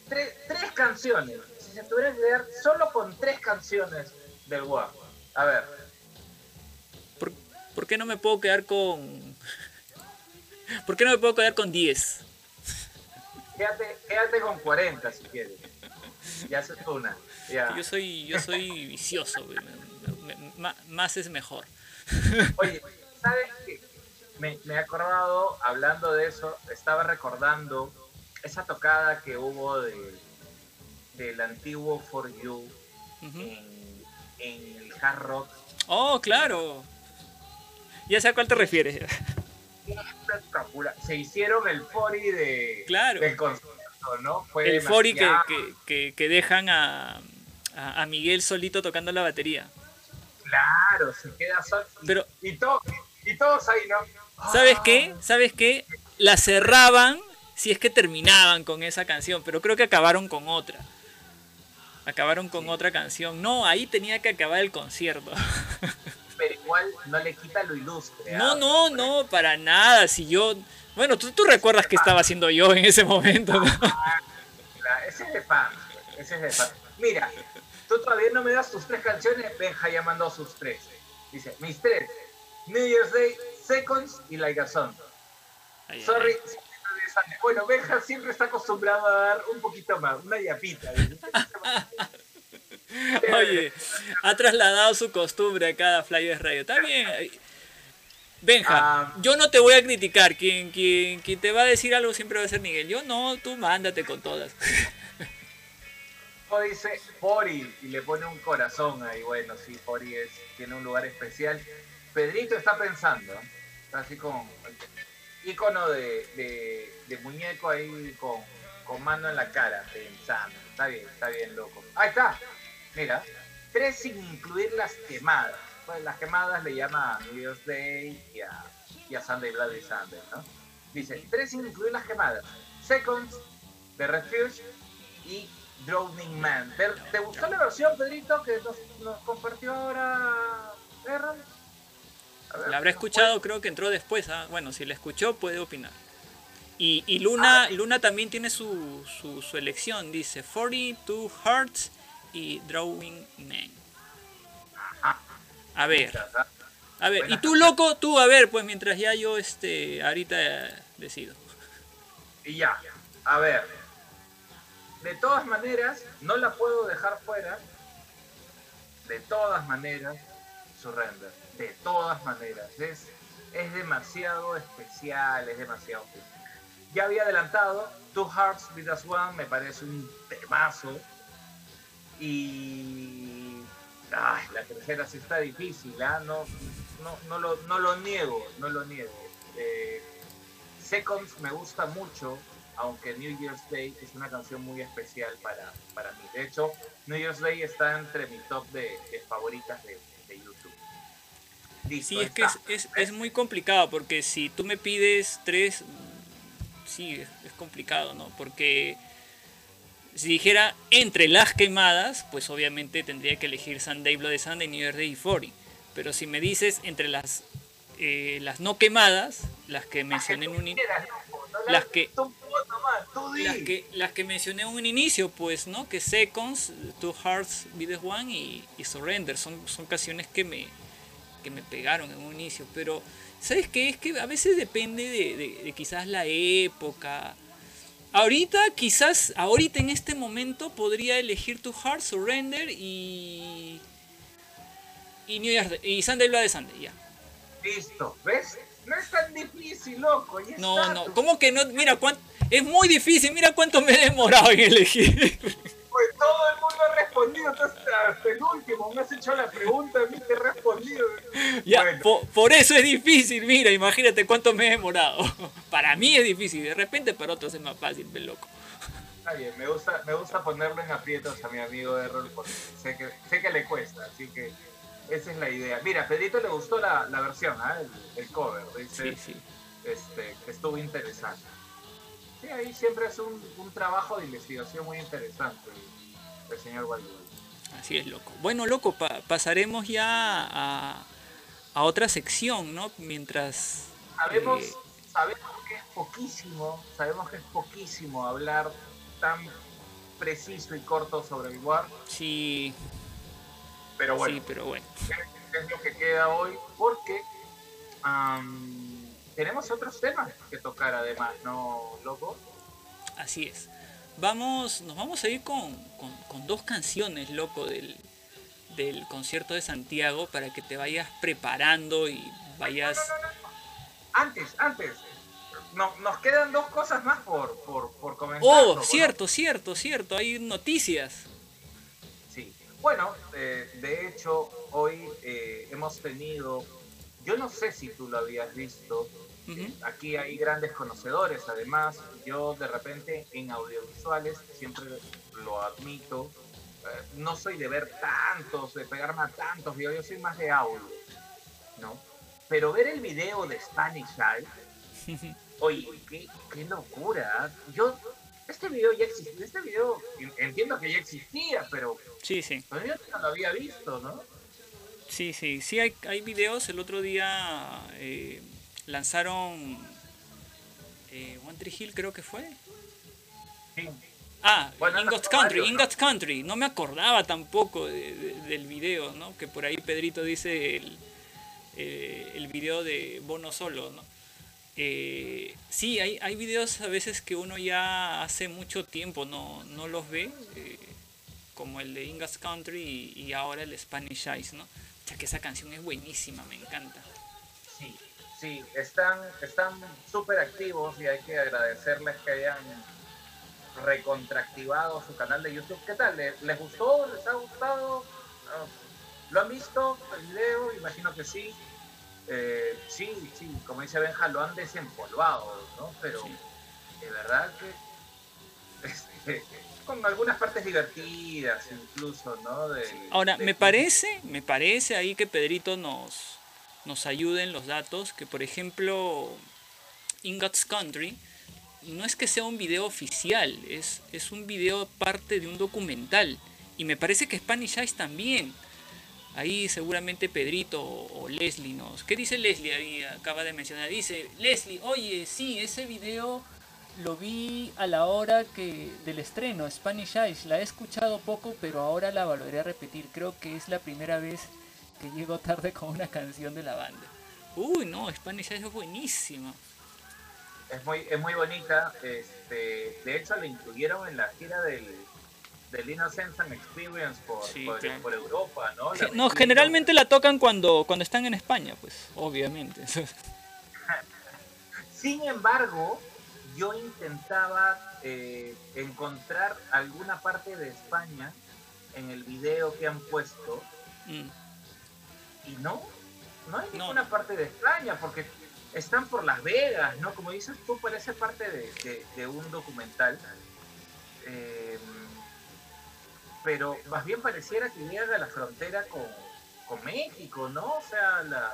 tres, tres canciones. Si se tuvieran que quedar solo con tres canciones del WAP. A ver. ¿Por, ¿Por qué no me puedo quedar con ¿Por qué no me puedo quedar con 10? Quédate, quédate con 40 si quieres. Ya haces una. Yo soy, yo soy vicioso, más es mejor. Oye, ¿sabes qué? Me, me, he acordado, hablando de eso, estaba recordando esa tocada que hubo de, del antiguo For You en, en, el Hard Rock. Oh, claro. Ya sé a cuál te refieres espectacular. Se hicieron el fori de, claro. del concierto, ¿no? Fue el fori que, que, que, dejan a, a, Miguel solito tocando la batería. Claro, se queda solo. Pero, y, todo, y todos ahí, ¿no? ¿Sabes qué? ¿Sabes qué? La cerraban si es que terminaban con esa canción, pero creo que acabaron con otra. Acabaron con otra canción. No, ahí tenía que acabar el concierto. pero igual no le quita lo ilustre. No, ¿ah? no, no, para nada. Si yo. Bueno, tú, tú recuerdas qué estaba haciendo yo en ese momento, ¿no? ese es de fan. Ese es de fan. Mira, tú todavía no me das tus tres canciones. Benja ya mandó sus tres. Dice, mis tres: New Year's Day, Seconds y Like a Song. Sorry. Bueno, Benja siempre está acostumbrado a dar un poquito más, una yapita. Oye, ha trasladado su costumbre a cada Flyers Radio. Está bien. Benja, ah. yo no te voy a criticar. Quien, quien, quien te va a decir algo siempre va a ser Miguel. Yo no, tú mándate con todas. Dice Fori y le pone un corazón ahí. Bueno, sí, Fori es, tiene un lugar especial. Pedrito está pensando, está así como. icono de, muñeco ahí con, con, mano en la cara, pensando. Está bien, está bien, loco. Ahí está. Mira, tres sin incluir las quemadas. Pues las quemadas le llama New Year's Day y a, y a Sunday Bloody Sunday, ¿no? Dice, tres sin incluir las quemadas. Seconds, The Refuge y Drowning Man. ¿Te, gustó la versión, Pedrito, que nos, compartió ahora Errol? La habrá escuchado, creo que entró después. ¿ah? Bueno, si la escuchó, puede opinar. Y, Luna, ah. Luna también tiene su, su, elección. Dice 42 Hearts y Drawing Man. A ver. A ver, y tú loco, tú a ver, pues mientras ya yo este ahorita decido. Y ya, a ver. De todas maneras, no la puedo dejar fuera. De todas maneras, Surrender de todas maneras. Es, es demasiado especial, es demasiado Ya había adelantado, Two Hearts With Us One me parece un temazo. Y ay, la tercera sí está difícil, ¿ah? no, no, lo, no, lo, niego, no lo niego. Eh, Seconds me gusta mucho, aunque New Year's Day es una canción muy especial para, para mí. De hecho, New Year's Day está entre mi top de, favoritas de, sí, es que es, muy complicado porque si tú me pides tres, sí, es, complicado, ¿no? Porque si dijera entre las quemadas, pues obviamente tendría que elegir Sunday, Bloody Sunday, New Year's Day y 40. Pero si me dices entre las eh, las no quemadas, las que mencioné en un las que las que las que mencioné en un inicio, pues, ¿no? Que Seconds, Two Hearts, Be One y, y Surrender son son canciones que me que me pegaron en un inicio, pero ¿sabes qué? Es que a veces depende de, quizás la época. Ahorita, quizás, ahorita en este momento podría elegir tu Heart Surrender y. Y New Year's y Sunday Blood de Sunday, ya. Listo, ¿ves? No es tan difícil, loco. no, no, ¿cómo que no? Mira, cuánto, es muy difícil, mira cuánto me he demorado en elegir. Pues todo el mundo ha respondido, entonces hasta el último me has hecho la pregunta, a mí te he respondido. Ya, por, eso es difícil, mira, imagínate cuánto me he demorado. Para mí es difícil, de repente para otros es más fácil, ven loco. Está bien, me gusta, me gusta ponerlo en aprietos a mi amigo de rol porque sé que, sé que le cuesta, así que esa es la idea. Mira, a Pedrito le gustó la, la versión, ¿eh? el, cover, dice, sí, sí. Este, estuvo interesante. Sí, ahí siempre es un, un trabajo de investigación muy interesante el señor Waldman. Así es, loco. Bueno, loco, pasaremos ya a, a, otra sección, ¿no? Mientras... Sabemos, eh, sabemos que es poquísimo, sabemos que es poquísimo hablar tan preciso y corto sobre el War. Sí. Pero bueno. Sí, pero bueno. Es lo que queda hoy porque tenemos otros temas que tocar además, ¿no, loco? Así es. Vamos, nos vamos a ir con, dos canciones, loco, del, del concierto de Santiago para que te vayas preparando y vayas... antes, antes. nos quedan dos cosas más por, por, comentar. Oh, cierto, cierto, cierto. Hay noticias. Bueno, eh, de hecho, hoy eh, hemos tenido, yo no sé si tú lo habías visto, Aquí hay grandes conocedores, además, yo de repente en audiovisuales siempre lo admito, eh, no soy de ver tantos, de pegarme a tantos videos, yo soy más de audio, ¿no? Pero ver el video de Spanish Eye, oye, qué, locura. Yo, este video ya existía, este video entiendo que ya existía, pero sí, sí. yo no lo había visto, ¿no? Sí, sí, sí hay, hay videos. El otro día eh, lanzaron eh, One Tree Hill creo que fue. Ah, bueno, Country, In Country. No me acordaba tampoco del video, ¿no? Que por ahí Pedrito dice el, eh, el video de Bono Solo, ¿no? Eh, sí, hay, hay videos a veces que uno ya hace mucho tiempo no, no los ve, eh, como el de Ingas Country y, ahora el Spanish Eyes, ¿no? Ya que esa canción es buenísima, me encanta. Sí, sí, están están súper activos y hay que agradecerles que hayan recontractivado su canal de YouTube. ¿Qué tal? ¿Les, gustó? ¿Les ha gustado? Ah, ¿Lo han visto el video? Imagino que sí. Eh, sí, sí, como dice Benja, lo han desempolvado, ¿no? Pero de verdad que este, con algunas partes divertidas incluso, ¿no? Ahora, me parece, me parece ahí que Pedrito nos, nos ayude en los datos, que por ejemplo, In God's Country, no es que sea un video oficial, es, es un video parte de un documental. Y me parece que Spanish Eyes también. Ahí seguramente Pedrito o Leslie nos... ¿Qué dice Leslie ahí? Acaba de mencionar. Dice, Leslie, oye, sí, ese video lo vi a la hora que del estreno, Spanish Eyes. La he escuchado poco, pero ahora la volveré a repetir. Creo que es la primera vez que llego tarde con una canción de la banda. Uy, no, Spanish Eyes es buenísima. Es muy, es muy bonita. Este, de hecho, la incluyeron en la gira del, del Innocence and Experience por, por, Europa, ¿no? no, generalmente la tocan cuando, cuando están en España, pues, obviamente. Sin embargo, yo intentaba eh, encontrar alguna parte de España en el video que han puesto mm. y no, no hay ninguna parte de España porque están por Las Vegas, ¿no? Como dices tú, parece parte de, un documental. Eh, pero más bien pareciera que llega a la frontera con, México, ¿no? O sea, la,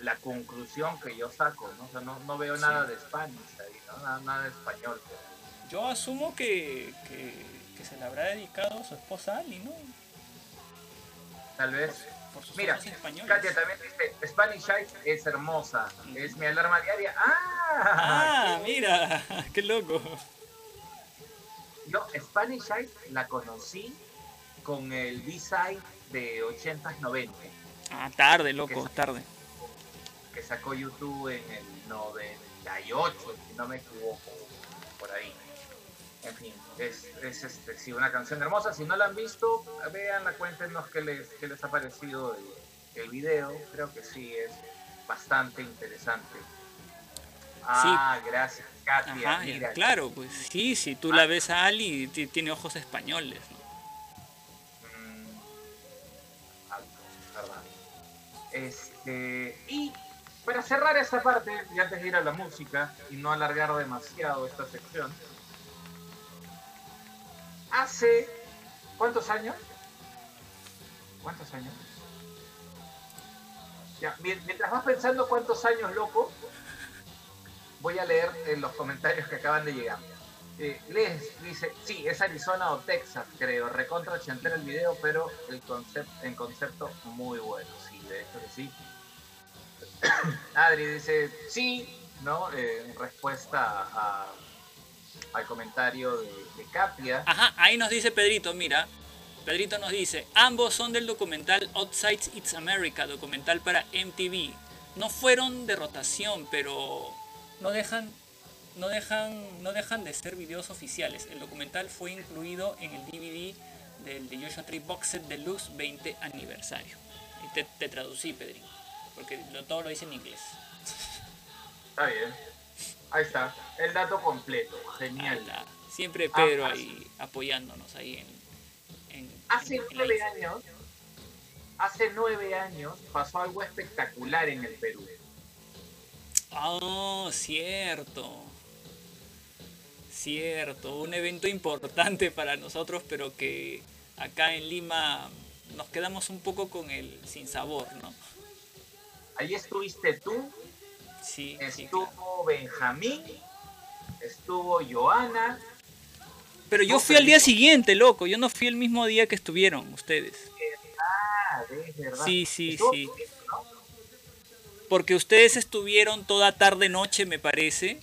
la, conclusión que yo saco, ¿no? O sea, no, veo nada de España ahí, ¿no? Nada, de español. Yo asumo que, que, se le habrá dedicado a su esposa Ali, ¿no? Tal vez. Mira, Katia también dice, Spanish Eyes es hermosa, es mi alarma diaria. ¡Ah! ¡Ah, mira! ¡Qué loco! Yo Spanish Eyes la conocí con el B-Side de 80s, 90 Ah, tarde, loco, tarde. Que sacó YouTube en el 98, si no me equivoco, por ahí. En fin, es, es este, sí, una canción hermosa. Si no la han visto, veanla, cuéntenos qué les, qué les ha parecido el, el video. Creo que sí, es bastante interesante. Ah, gracias, Katia. mira, claro, pues sí, si tú la ah. ves a Ali, tiene ojos españoles. Mm, este, y para cerrar esta parte, y antes de ir a la música y no alargar demasiado esta sección, hace ¿cuántos años? ¿Cuántos años? Ya, mientras vas pensando cuántos años, loco, voy a leer en los comentarios que acaban de llegar. Eh, Les dice, sí, es Arizona o Texas, creo. Recontra chantar el video, pero el concepto, en concepto muy bueno. Sí, de hecho que sí. Adri dice, sí, ¿no? Eh, en respuesta al comentario de, de Capia. Ajá, ahí nos dice Pedrito, mira. Pedrito nos dice, ambos son del documental Outside It's America, documental para MTV. No fueron de rotación, pero no dejan, no dejan, no dejan de ser videos oficiales. El documental fue incluido en el DVD del The Joshua Tree Box Set Deluxe 20 aniversario. Y te, traducí, Pedrín, porque todo lo dice en inglés. Está bien. Ahí está, el dato completo, genial. Siempre Pedro ah, ahí apoyándonos ahí en... hace nueve años, hace nueve años pasó algo espectacular en el Perú. Oh, cierto. Cierto, un evento importante para nosotros, pero que acá en Lima nos quedamos un poco con el sin sabor, ¿no? Ahí estuviste tú, sí, estuvo Benjamín, estuvo Joana. Pero yo fui al día siguiente, loco, yo no fui el mismo día que estuvieron ustedes. Es verdad. Sí, sí, sí porque ustedes estuvieron toda tarde noche, me parece.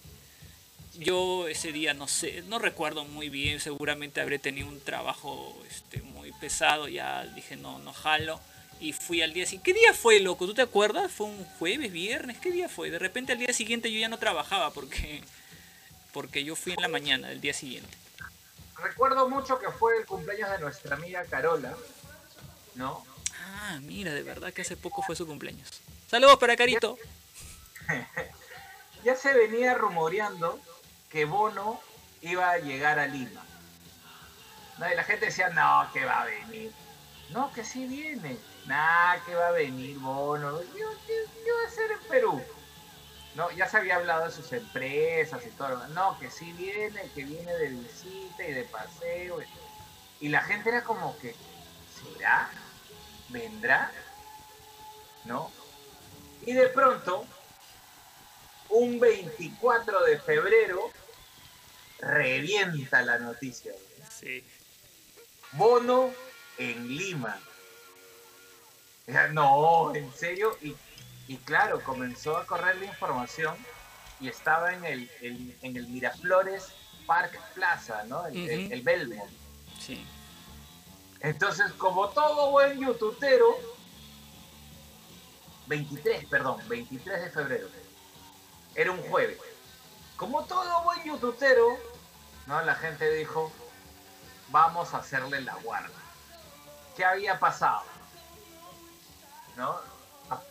Yo ese día no sé, no recuerdo muy bien, seguramente habré tenido un trabajo este, muy pesado, ya dije no, no jalo. Y fui al día siguiente. ¿Qué día fue, loco? ¿Tú te acuerdas? ¿Fue un jueves, viernes? ¿Qué día fue? De repente al día siguiente yo ya no trabajaba porque, porque yo fui en la mañana del día siguiente. Recuerdo mucho que fue el cumpleaños de nuestra amiga Carola, ¿no? Ah, mira, de verdad que hace poco fue su cumpleaños. Saludos para Carito. Ya, se venía rumoreando que Bono iba a llegar a Lima. Y la gente decía, no, que va a venir. No, que sí viene. Nah, que va a venir Bono. Yo, No, ya se había hablado de sus empresas y todo. No, que sí viene, que viene de visita y de paseo. Y la gente era como que, ¿será? ¿Vendrá? ¿No? Y de pronto, un 24 de febrero, revienta la noticia. Sí. Bono en Lima. No, en serio. Y, y claro, comenzó a correr la información y estaba en el, en el Miraflores Park Plaza, ¿no? El, el, Belmont. Sí. Entonces, como todo buen youtubero, 23, perdón, 23 de febrero. Era un jueves. Como todo buen youtubero, ¿no? La gente dijo, vamos a hacerle la guarda. ¿Qué había pasado? ¿No?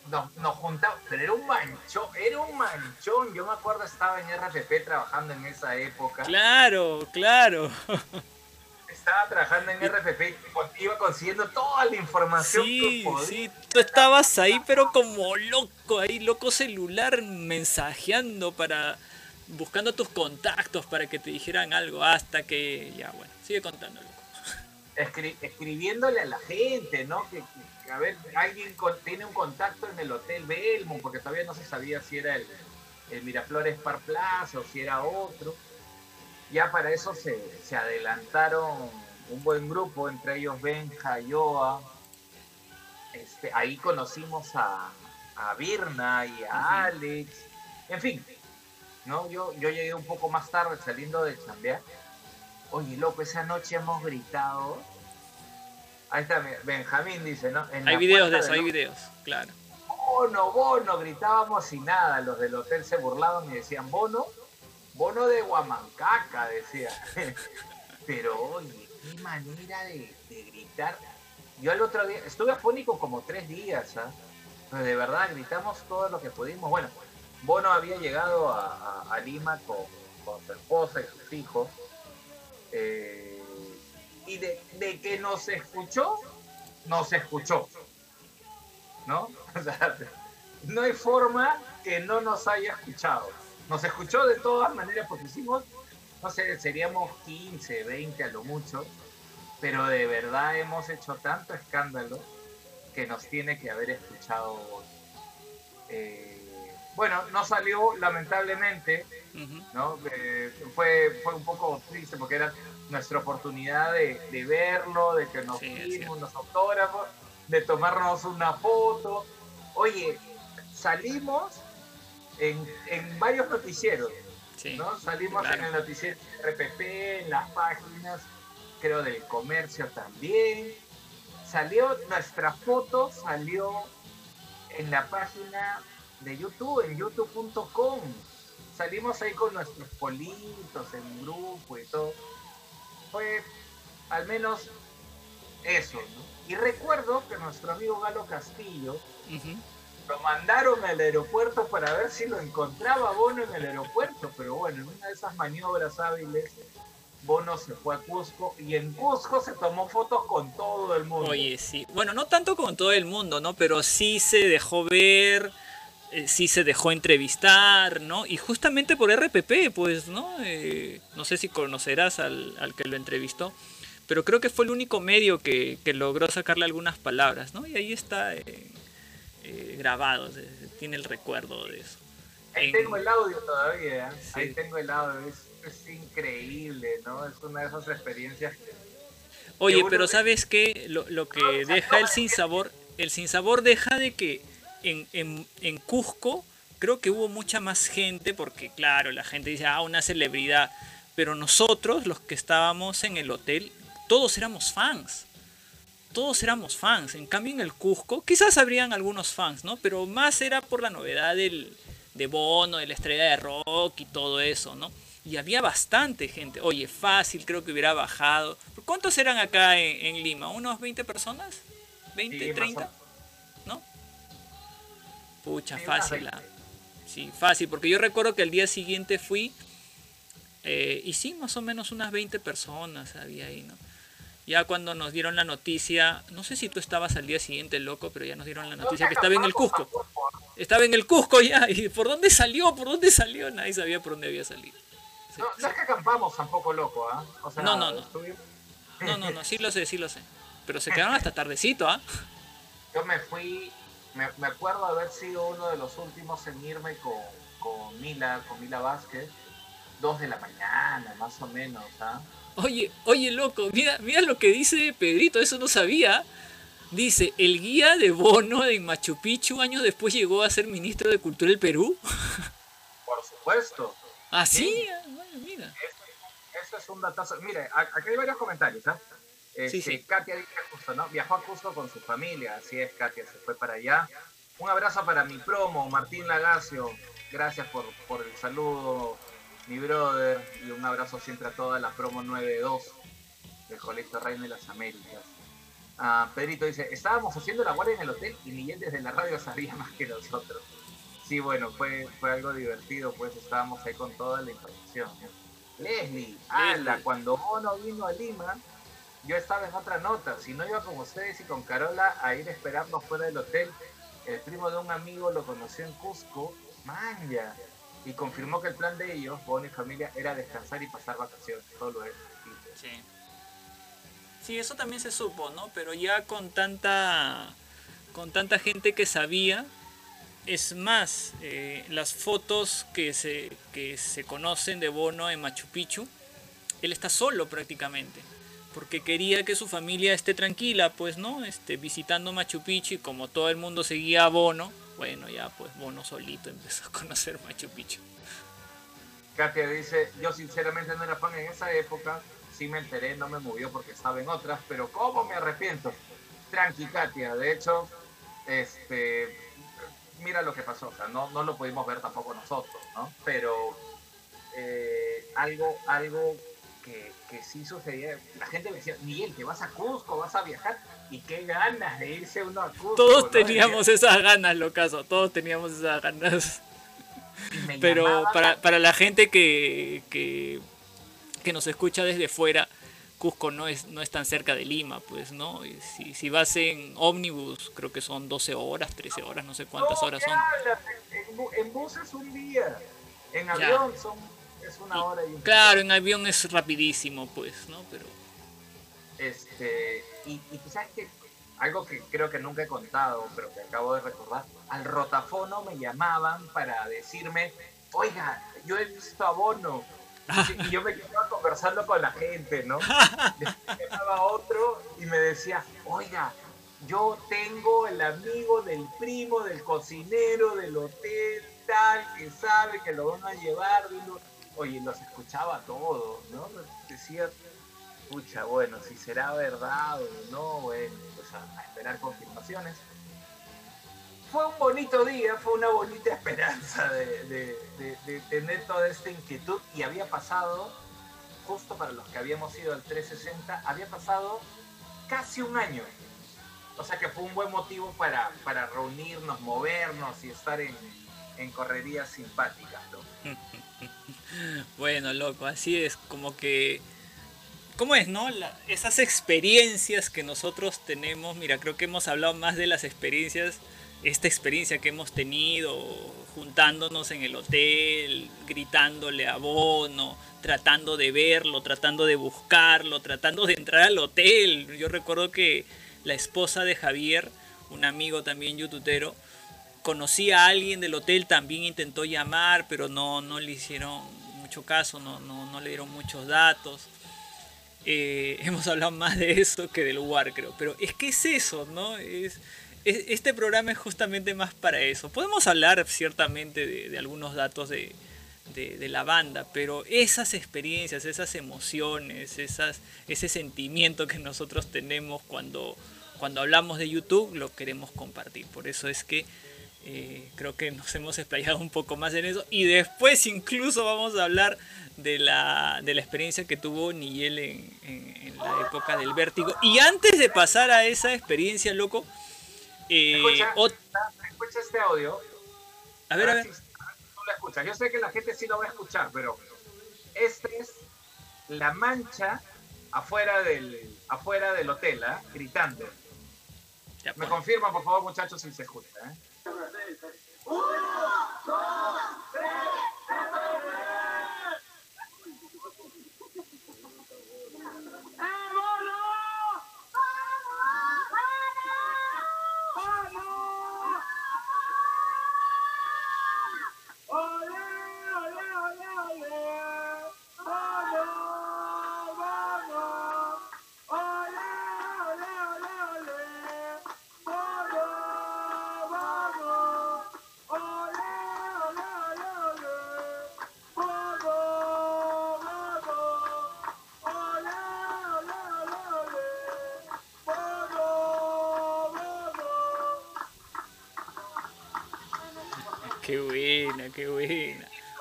Nos, nos juntamos, pero era un manchón, era un manchón. Yo me acuerdo estaba en RPP trabajando en esa época. Claro, claro. Estaba trabajando en RPP y iba consiguiendo toda la información sí, Sí, tú estabas ahí, pero como loco, ahí loco celular, mensajeando para buscando tus contactos para que te dijeran algo hasta que ya bueno, sigue contando escribiéndole a la gente, ¿no? Que, a ver, alguien tiene un contacto en el Hotel Belmont, porque todavía no se sabía si era el, Miraflores Par Plaza o si era otro. Ya para eso se, adelantaron un buen grupo, entre ellos Benja, Yoa. Este, ahí conocimos a, a Birna y a Alex. En fin, ¿no? Yo, yo llegué un poco más tarde saliendo de chambear. Oye, loco, esa noche hemos gritado. Ahí está, Benjamín dice, ¿no? hay videos de eso, hay videos, claro. Bono, bono, gritábamos y nada. Los del hotel se burlaban y decían, bono, bono de Huamancaca, decía. Pero oye, qué manera de, gritar. Yo el otro día, estuve afónico como tres días, ¿ah? De verdad gritamos todo lo que pudimos. Bueno, Bono había llegado a, Lima con, su esposa y sus hijos. Eh, y de, que nos escuchó, nos escuchó. ¿No? O sea, no hay forma que no nos haya escuchado. Nos escuchó de todas maneras porque hicimos, no sé, seríamos 15, 20 a lo mucho, pero de verdad hemos hecho tanto escándalo que nos tiene que haber escuchado. Eh, bueno, no salió lamentablemente, ¿no? Eh, fue, fue un poco triste porque era nuestra oportunidad de, verlo, de que nos sí, unos autógrafos, de tomarnos una foto. Oye, salimos en, varios noticieros, ¿no? Salimos en el noticiero RPP, en las páginas, creo del comercio también. Salió, nuestra foto salió en la página de YouTube, en youtube.com. Salimos ahí con nuestros politos en grupo y todo. Fue al menos eso, Y recuerdo que nuestro amigo Galo Castillo lo mandaron al aeropuerto para ver si lo encontraba Bono en el aeropuerto, pero bueno, en una de esas maniobras hábiles Bono se fue a Cusco y en Cusco se tomó fotos con todo el mundo. Oye, sí. Bueno, no tanto con todo el mundo, ¿no? Pero sí se dejó ver eh, sí se dejó entrevistar, ¿no? Y justamente por RPP, pues, ¿no? Eh, no sé si conocerás al, que lo entrevistó, pero creo que fue el único medio que, logró sacarle algunas palabras, ¿no? Y ahí está eh, grabado, tiene el recuerdo de eso. Ahí tengo el audio todavía, ahí tengo el audio, es, increíble, ¿no? Es una de esas experiencias Oye, pero ¿sabes qué? Lo, lo que deja el sinsabor, el sinsabor deja de que en, en, Cusco creo que hubo mucha más gente, porque claro, la gente dice, ah, una celebridad, pero nosotros, los que estábamos en el hotel, todos éramos fans. Todos éramos fans. En cambio, en el Cusco, quizás habrían algunos fans, ¿no? Pero más era por la novedad del, de Bono, de la estrella de rock y todo eso, ¿no? Y había bastante gente. Oye, fácil, creo que hubiera bajado. ¿Cuántos eran acá en, Lima? ¿Unos 20 personas? ¿20, 30? Pucha, fácil. Ah. Sí, fácil, porque yo recuerdo que el día siguiente fui eh, y sí, más o menos unas 20 personas había ahí, ¿no? Ya cuando nos dieron la noticia, no sé si tú estabas al día siguiente, loco, pero ya nos dieron la noticia que estaba en el Cusco. Estaba en el Cusco ya. ¿Y por dónde salió? ¿Por dónde salió? Nadie sabía por dónde había salido. no, no es que acampamos tampoco loco, ¿ah? no, no, no. No, no, no, sí lo sé, sí lo sé. Pero se quedaron hasta tardecito, ¿ah? Yo me fui, me, me, acuerdo haber sido uno de los últimos en irme con, con Mila, con Mila Vázquez, dos de la mañana, más o menos, ¿ah? Oye, oye, loco, mira, mira lo que dice Pedrito, eso no sabía. Dice, el guía de Bono en Machu Picchu años después llegó a ser ministro de Cultura del Perú. Por supuesto. ¿Ah, sí? Bueno, mira. Eso, es un datazo. Mire, aquí hay varios comentarios, ¿ah? sí, sí. Katia dice justo, ¿no? Viajó a Cusco con su familia, así es, Katia, se fue para allá. Un abrazo para mi promo, Martín Lagacio. Gracias por, por el saludo, mi brother. Y un abrazo siempre a toda la promo 92 del Colegio Reina de las Américas. Ah, Pedrito dice, estábamos haciendo la guardia en el hotel y Miguel desde la radio sabía más que nosotros. Sí, bueno, fue, fue algo divertido, pues estábamos ahí con toda la información. Leslie, ala, cuando Bono vino a Lima, yo estaba en otra nota. Si no iba con ustedes y con Carola a ir a esperarnos fuera del hotel, el primo de un amigo lo conoció en Cusco, manja, y confirmó que el plan de ellos, Bono y familia, era descansar y pasar vacaciones. Todo eso. Sí. Sí, eso también se supo, ¿no? Pero ya con tanta, con tanta gente que sabía, es más, eh, las fotos que se, que se conocen de Bono en Machu Picchu, él está solo prácticamente, porque quería que su familia esté tranquila, pues, ¿no? Este, visitando Machu Picchu y como todo el mundo seguía a Bono, bueno, ya pues Bono solito empezó a conocer Machu Picchu. Katia dice, yo sinceramente no era fan en esa época, sí me enteré, no me movió porque estaba en otras, pero ¿cómo me arrepiento? Tranqui, Katia, de hecho, este, mira lo que pasó, o no, no lo pudimos ver tampoco nosotros, ¿no? Pero eh, algo, algo que, que, sí sucedía, la gente me decía, Miguel, que vas a Cusco, vas a viajar, y qué ganas de irse uno a Cusco. Todos teníamos esas ganas, locazo, todos teníamos esas ganas. Pero para, para la gente que, que que nos escucha desde fuera, Cusco no es, no es tan cerca de Lima, pues, ¿no? Si, si vas en ómnibus, creo que son 12 horas, 13 horas, no sé cuántas horas son. En, bus es un día, en avión son, es una hora y un Claro, en avión es rapidísimo, pues, ¿no? Pero... Este, y, y sabes que algo que creo que nunca he contado, pero que acabo de recordar, al rotafono me llamaban para decirme, oiga, yo he visto a Bono, y yo me quedaba conversando con la gente, ¿no? Llegaba otro y me decía, oiga, yo tengo el amigo del primo, del cocinero, del hotel, tal, que sabe que lo van a llevar. Oye, los escuchaba todos, ¿no? Decía, pucha, bueno, si será verdad o no, bueno, pues a esperar confirmaciones fue un bonito día, fue una bonita esperanza de, tener toda esta inquietud y había pasado, justo para los que habíamos ido al 360, había pasado casi un año. O sea que fue un buen motivo para, para reunirnos, movernos y estar en, correrías simpáticas. bueno, loco, así es, como que... ¿Cómo es, no? esas experiencias que nosotros tenemos, mira, creo que hemos hablado más de las experiencias esta experiencia que hemos tenido juntándonos en el hotel, gritándole a Bono, tratando de verlo, tratando de buscarlo, tratando de entrar al hotel. Yo recuerdo que la esposa de Javier, un amigo también youtubero, conocía a alguien del hotel, también intentó llamar, pero no, no le hicieron mucho caso, no, no, le dieron muchos datos. Eh, hemos hablado más de eso que del lugar, creo. Pero es que es eso, ¿no? Es, este programa es justamente más para eso. Podemos hablar ciertamente de, algunos datos de, la banda, pero esas experiencias, esas emociones, esas, ese sentimiento que nosotros tenemos cuando, cuando hablamos de YouTube, lo queremos compartir. Por eso es que eh, creo que nos hemos explayado un poco más en eso. Y después incluso vamos a hablar de la, de la experiencia que tuvo Nigel en, en la época del vértigo. Y antes de pasar a esa experiencia, loco, eh, escucha, este audio. A ver, a ver. lo Yo sé que la gente sí lo va a escuchar, pero este es la mancha afuera del, afuera del hotel, ¿eh? gritando. Me pues. confirma, por favor, muchachos, si se escucha. ¿eh? Three, two, one.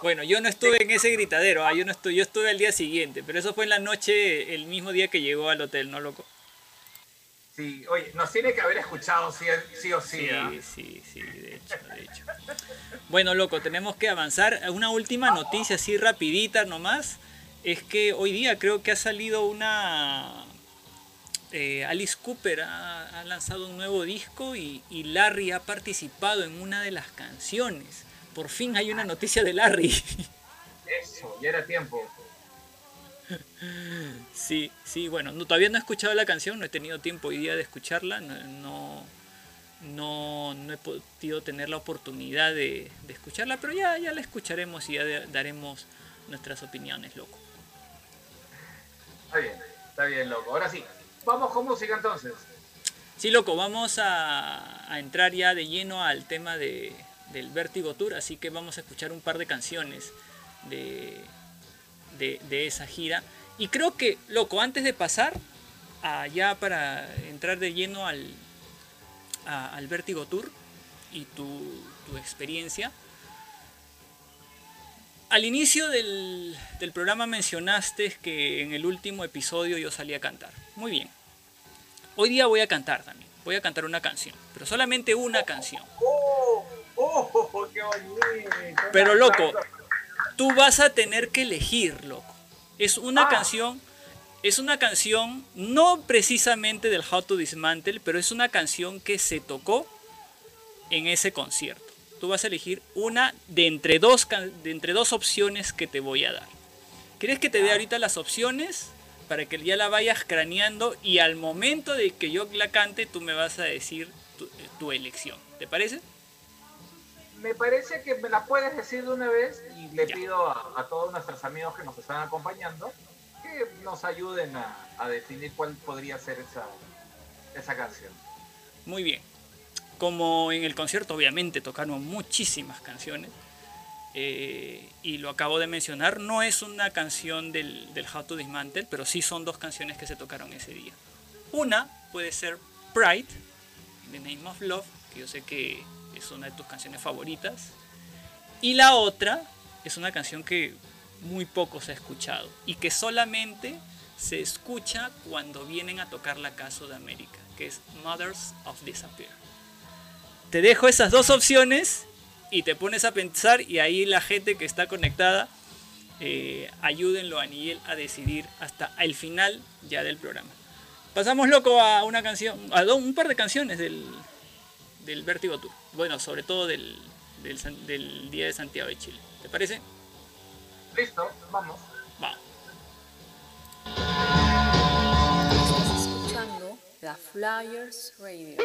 Bueno, yo no estuve en ese gritadero, ah, yo no estuve, yo estuve al día siguiente, pero eso fue en la noche, el mismo día que llegó al hotel, ¿no, loco? Sí, oye, nos tiene que haber escuchado sí, sí o sí. Sí, ¿ah? sí, sí, de hecho, de hecho. Bueno, loco, tenemos que avanzar. Una última noticia así rapidita nomás. Es que hoy día creo que ha salido una... eh, Alice Cooper ha, ha lanzado un nuevo disco y, y Larry ha participado en una de las canciones. Por fin hay una noticia de Larry. Eso, ya era tiempo. Sí, sí, bueno, no, todavía no he escuchado la canción, no he tenido tiempo hoy día de escucharla, no, no, no, no he podido tener la oportunidad de, de escucharla, pero ya, ya la escucharemos y ya de- daremos nuestras opiniones, loco. Está bien, está bien, loco. Ahora sí, vamos con música entonces. Sí, loco, vamos a, a entrar ya de lleno al tema de, del Vértigo Tour, así que vamos a escuchar un par de canciones de, de, esa gira. Y creo que, loco, antes de pasar allá para entrar de lleno al, a- al Vértigo Tour y tu, tu experiencia, al inicio del, del programa mencionaste que en el último episodio yo salí a cantar. Muy bien. Hoy día voy a cantar también. Voy a cantar una canción, pero solamente una canción. ¡Oh! ¡Qué bonito! Pero loco, tú vas a tener que elegir, loco. Es una Ah. canción, es una canción no precisamente del How to Dismantle, pero es una canción que se tocó en ese concierto. Tú vas a elegir una de entre dos, de entre dos opciones que te voy a dar. ¿Quieres que te dé ahorita las opciones para que ya la vayas craneando y al momento de que yo la cante tú me vas a decir tu, tu elección? ¿Te parece? Me parece que me la puedes decir de una vez y le Ya. pido a, a todos nuestros amigos que nos están acompañando que nos ayuden a, a definir cuál podría ser esa, esa canción. Muy bien. Como en el concierto obviamente tocaron muchísimas canciones, eh, y lo acabo de mencionar, no es una canción del, del How to Dismantle, pero sí son dos canciones que se tocaron ese día. Una puede ser Pride, The Name of Love, que yo sé que es una de tus canciones favoritas, y la otra es una canción que muy poco se ha escuchado y que solamente se escucha cuando vienen a tocar la Casa de América, que es Mothers of Disappear. Te dejo esas dos opciones y te pones a pensar y ahí la gente que está conectada, eh, ayúdenlo a Niel a decidir hasta el final ya del programa. Pasamos loco a una canción, a un par de canciones del, del Vértigo Tour. Bueno, sobre todo del, del, Día de Santiago de Chile. ¿Te parece? Listo, vamos. Vamos. Estás escuchando The Flyers Radio.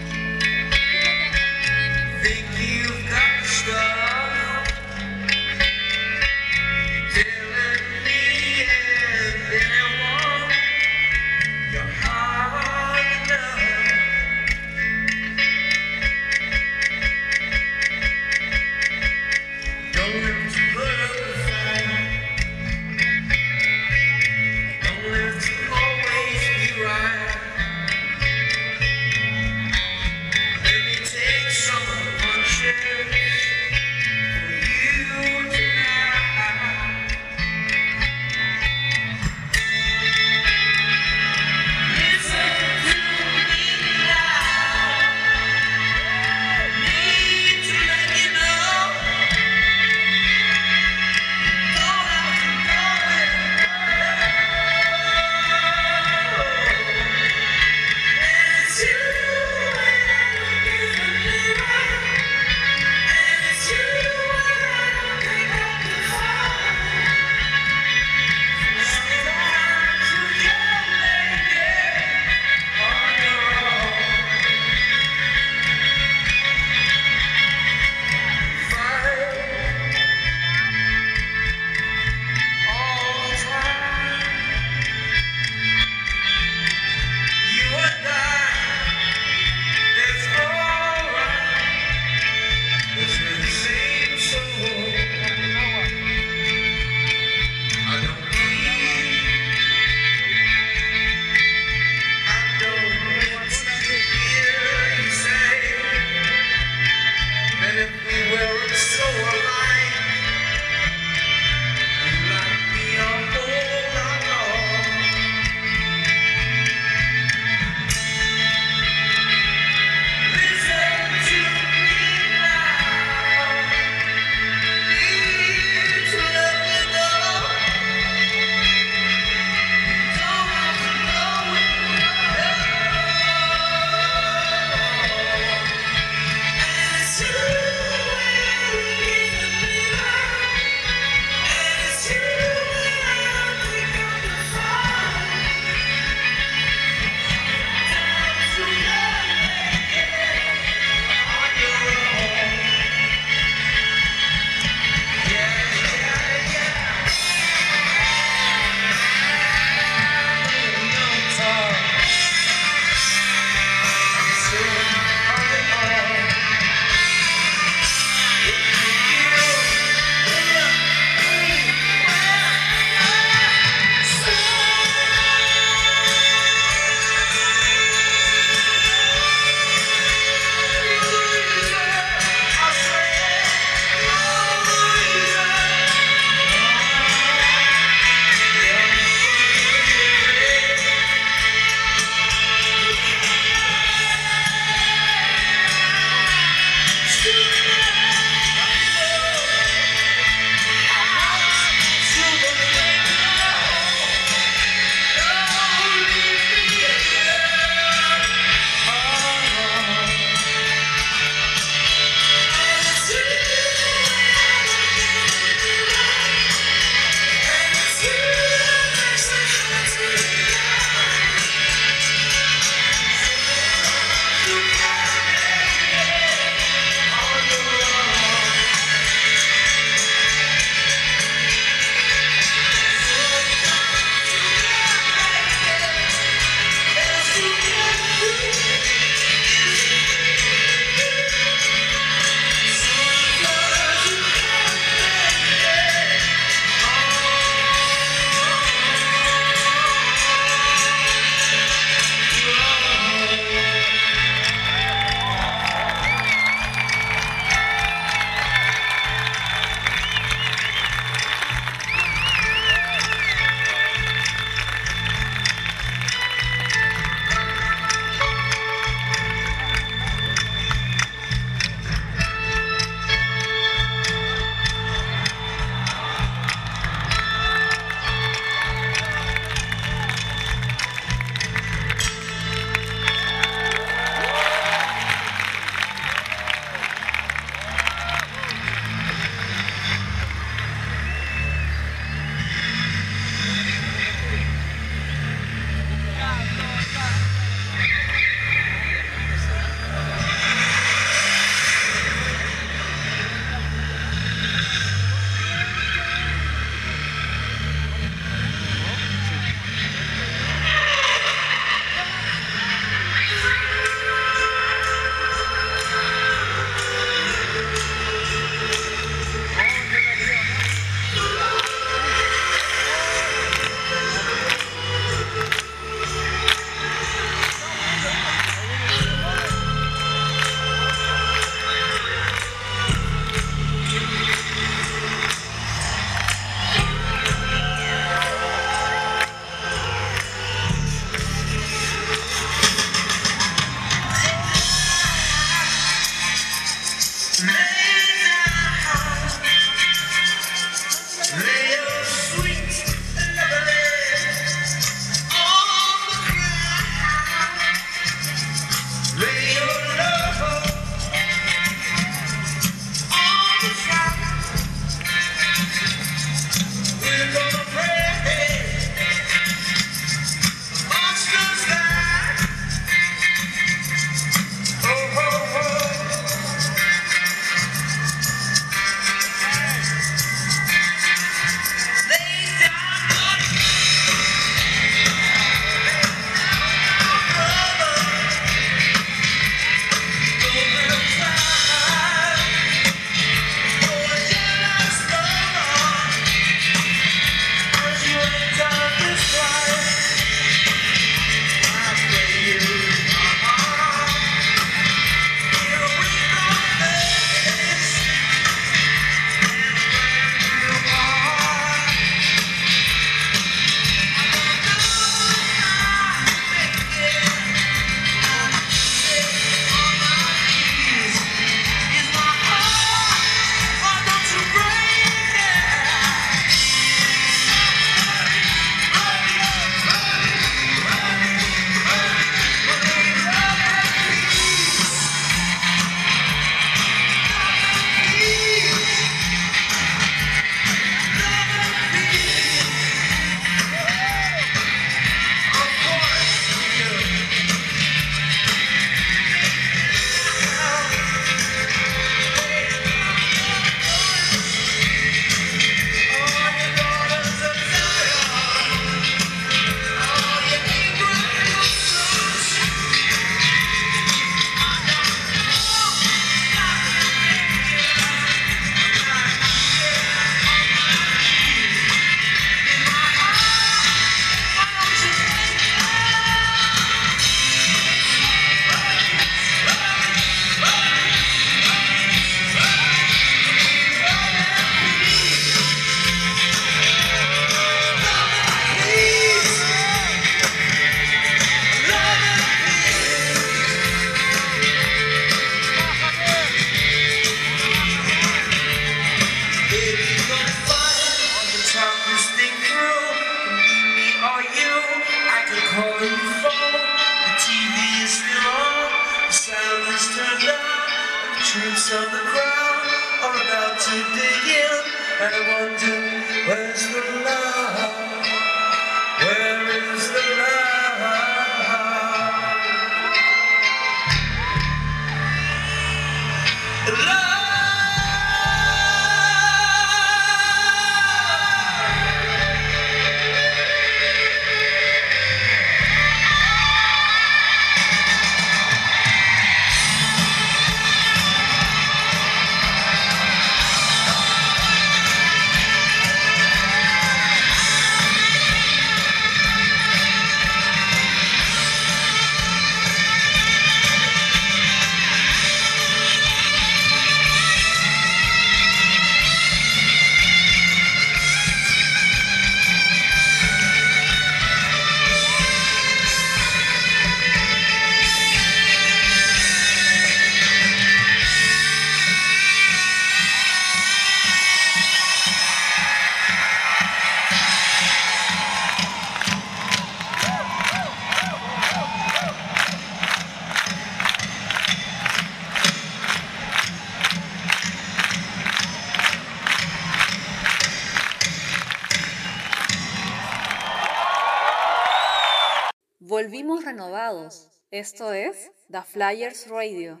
Esto es The Flyers Radio.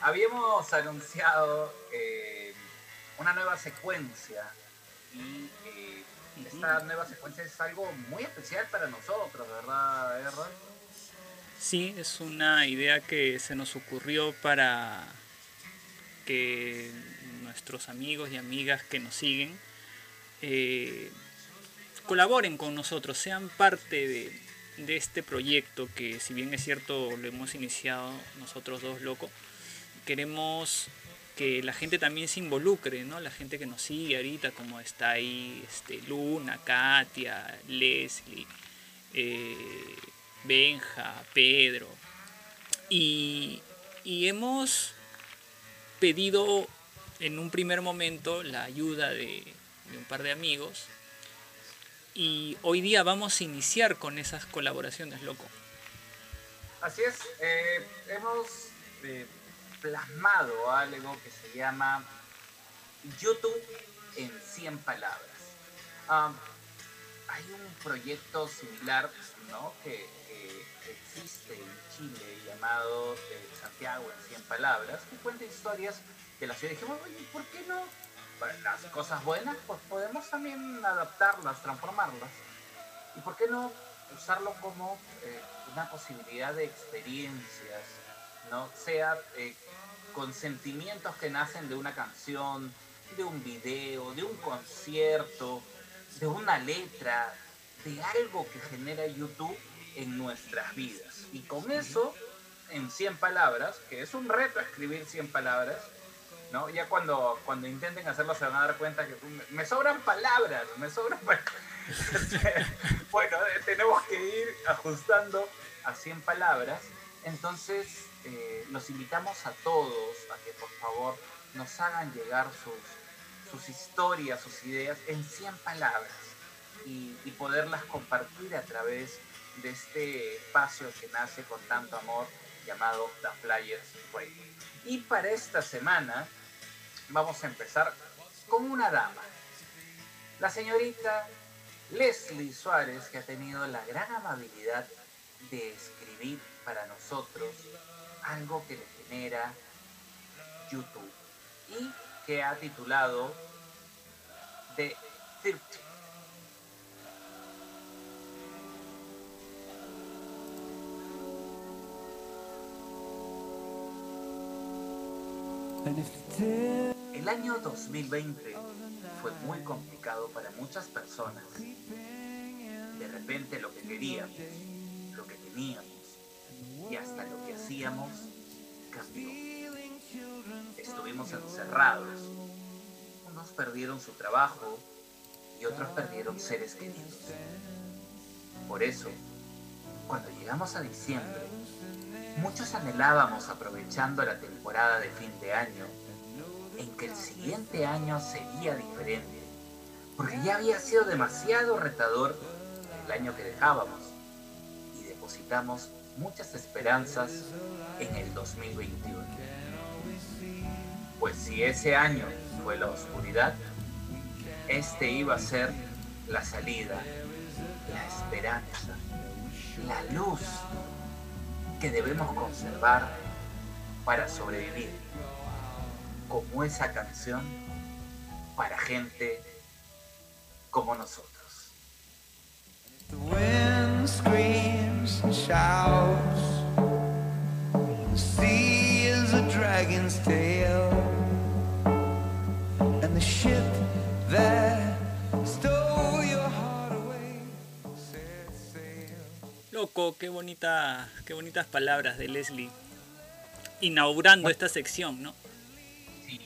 Habíamos anunciado eh, una nueva secuencia y eh, esta nueva secuencia es algo muy especial para nosotros, ¿verdad, Errol? Sí, es una idea que se nos ocurrió para que nuestros amigos y amigas que nos siguen eh, colaboren con nosotros, sean parte de, de este proyecto que si bien es cierto lo hemos iniciado nosotros dos locos, queremos que la gente también se involucre, ¿no? La gente que nos sigue ahorita, como está ahí este, Luna, Katia, Leslie, eh, Benja, Pedro. Y, y hemos pedido en un primer momento la ayuda de, un par de amigos. Y hoy día vamos a iniciar con esas colaboraciones, loco. Así es, eh, hemos eh, plasmado algo que se llama YouTube en 100 palabras. Hay un proyecto similar ¿no? que, existe en Chile llamado eh, Santiago en 100 palabras, que cuenta historias de la ciudad. Dijimos, oye, ¿por qué no? Las cosas buenas, pues podemos también adaptarlas, transformarlas. ¿Y por qué no usarlo como eh, una posibilidad de experiencias, ¿no? Sea eh, con sentimientos que nacen de una canción, de un video, de un concierto, de una letra, de algo que genera YouTube en nuestras vidas. Y con eso, en 100 palabras, que es un reto escribir 100 palabras, ¿no? Ya cuando, cuando intenten hacerlo se van a dar cuenta que me, sobran palabras, me sobran palabras. bueno, eh, tenemos que ir ajustando a 100 palabras. Entonces, eh, los invitamos a todos a que por favor nos hagan llegar sus, sus historias, sus ideas en 100 palabras y, y poderlas compartir a través de este espacio que nace con tanto amor llamado The Flyers Radio. Y para esta semana vamos a empezar con una dama, la señorita Leslie Suárez, que ha tenido la gran amabilidad de escribir para nosotros algo que le genera YouTube y que ha titulado The 30. El año 2020 fue muy complicado para muchas personas. De repente lo que queríamos, lo que teníamos y hasta lo que hacíamos cambió. Estuvimos encerrados unos perdieron su trabajo y otros perdieron seres queridos. Por eso, cuando llegamos a diciembre, muchos anhelábamos aprovechando la temporada de fin de año, en que el siguiente año sería diferente, porque ya había sido demasiado retador el año que dejábamos y depositamos muchas esperanzas en el 2021. Pues si ese año fue la oscuridad, este iba a ser la salida, la esperanza, la luz que debemos conservar para sobrevivir, como esa canción para gente como nosotros. And shouts. The sea is a dragon's tail. And the ship that stole your heart away set sail. Loco, qué bonita, qué bonitas palabras de Leslie. Inaugurando esta sección, ¿no? Sí.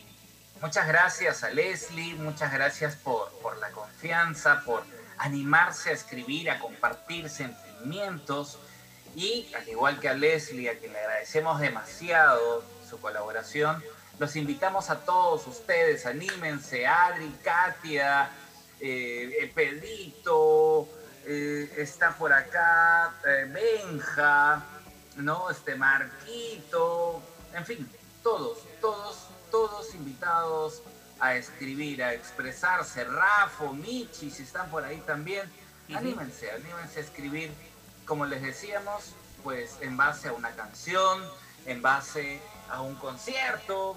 Muchas gracias a Leslie, muchas gracias por, por la confianza, por animarse a escribir, a compartir sentimientos y al igual que a Leslie, a quien le agradecemos demasiado su colaboración, los invitamos a todos ustedes, anímense, Adri, Katia, eh, Pedrito, eh, está por acá eh, Benja, ¿no? Este Marquito, en fin, todos, todos, todos invitados a escribir, a expresarse. Rafo, Michi, si están por ahí también, anímense, anímense a escribir, como les decíamos, pues en base a una canción, en base a un concierto,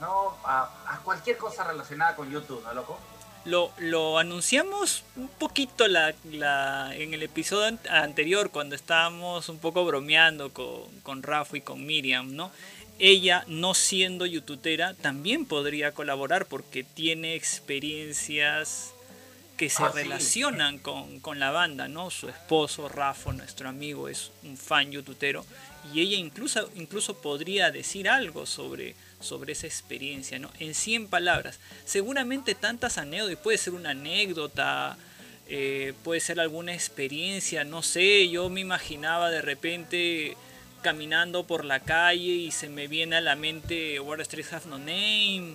¿no? A, a cualquier cosa relacionada con YouTube, ¿no, loco? Lo, lo anunciamos un poquito la, la- en el episodio an- anterior cuando estábamos un poco bromeando con, con Rafa y con Miriam, ¿no? Ella, no siendo youtubera, también podría colaborar porque tiene experiencias que se Ah, sí. relacionan con, con la banda, ¿no? Su esposo, Rafa, nuestro amigo, es un fan youtubero y ella incluso, incluso podría decir algo sobre, sobre esa experiencia, ¿no? En 100 palabras. Seguramente tantas anécdotas, puede ser una anécdota, eh, puede ser alguna experiencia, no sé, yo me imaginaba de repente caminando por la calle y se me viene a la mente Wall Street Have No Name,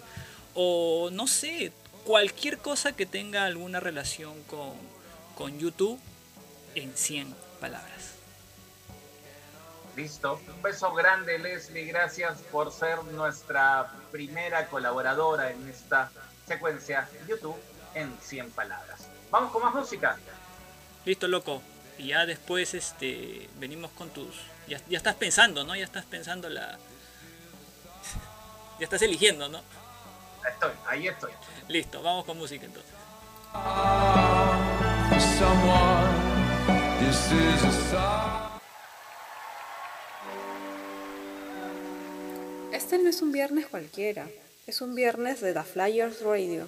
o no sé, cualquier cosa que tenga alguna relación con, con YouTube en 100 palabras. Listo. Un beso grande, Leslie. Gracias por ser nuestra primera colaboradora en esta secuencia YouTube en 100 palabras. Vamos con más música. Listo, loco. Y ya después este venimos con tus. Ya, ya estás pensando, ¿no? Ya estás pensando la. Ya estás eligiendo, ¿no? Estoy, ahí estoy. Listo, vamos con música entonces. For someone, this is a song. Este no es un viernes cualquiera, es un viernes de The Flyers Radio.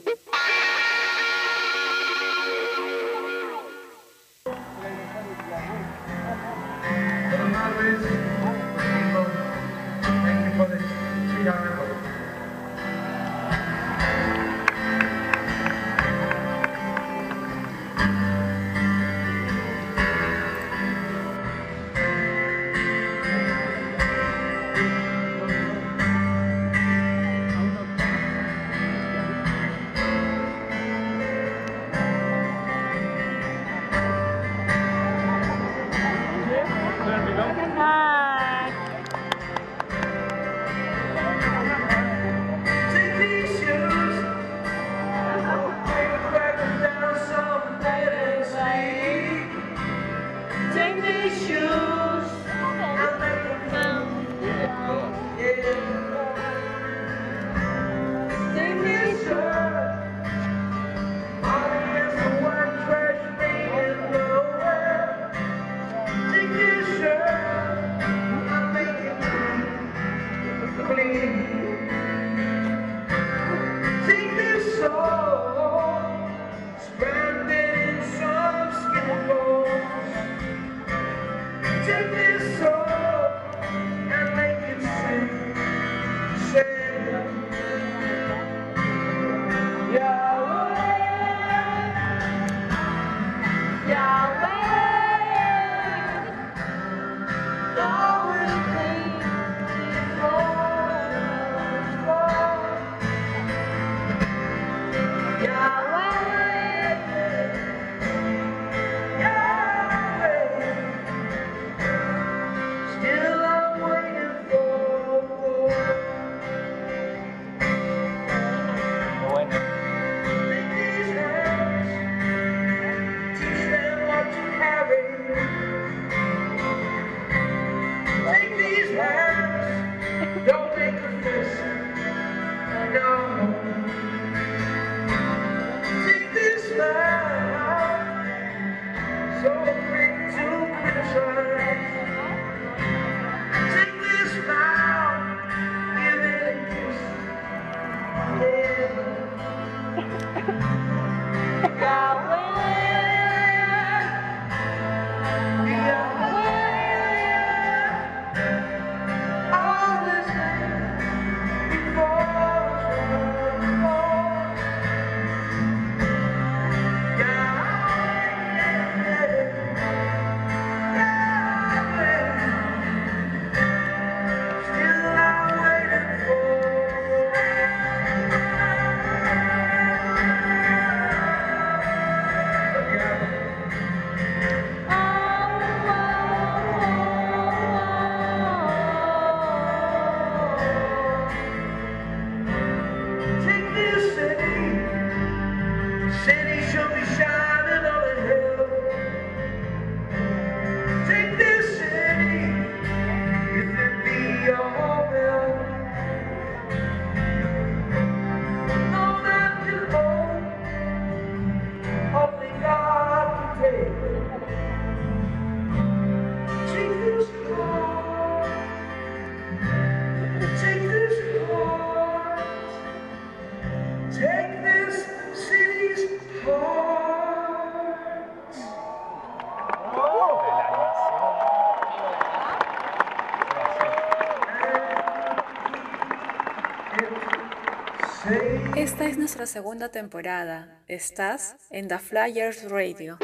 Es nuestra segunda temporada. Estás en The Flyers Radio.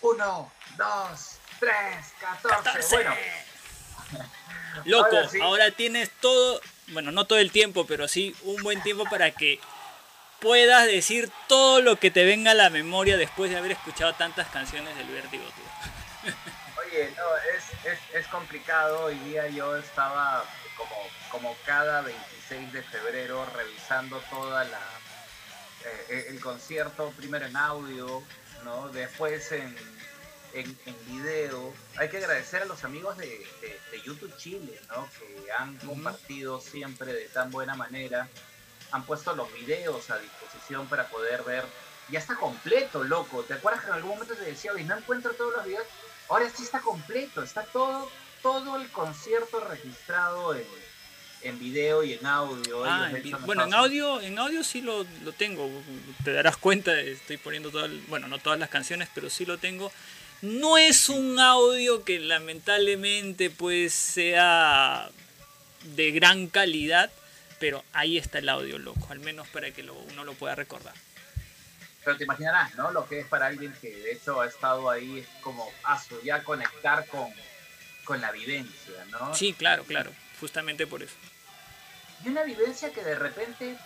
Uno, dos, tres, catorce. 14. Bueno, Loco, Ahora sí. ahora tienes todo, bueno, no todo el tiempo, pero sí un buen tiempo para que puedas decir todo lo que te venga a la memoria después de haber escuchado tantas canciones del Vértigo, tío. Oye, no, es, es, es complicado. Hoy día yo estaba como, como cada 26 de febrero revisando toda la eh, el concierto, primero en audio, ¿no? Después en, en, en video. Hay que agradecer a los amigos de, de- de YouTube Chile, ¿no? Que han compartido siempre de tan buena manera. Han puesto los videos a disposición para poder ver. Ya está completo, loco. ¿Te acuerdas que en algún momento te decía, oye, no encuentro todos los videos? Ahora sí está completo, está todo, todo el concierto registrado en, en video y en audio. Ah, en vi- bueno, en audio, en audio sí lo, lo tengo. Te darás cuenta, estoy poniendo todas, bueno, no todas las canciones, pero sí lo tengo. No es un audio que lamentablemente pues sea de gran calidad, pero ahí está el audio, loco, al menos para que lo- uno lo pueda recordar. Pero te imaginarás, ¿no? Lo que es para alguien que de hecho ha estado ahí, es como, ah, su- ya conectar con, con la vivencia, ¿no? Sí, claro, claro, justamente por eso. Y una vivencia que de repente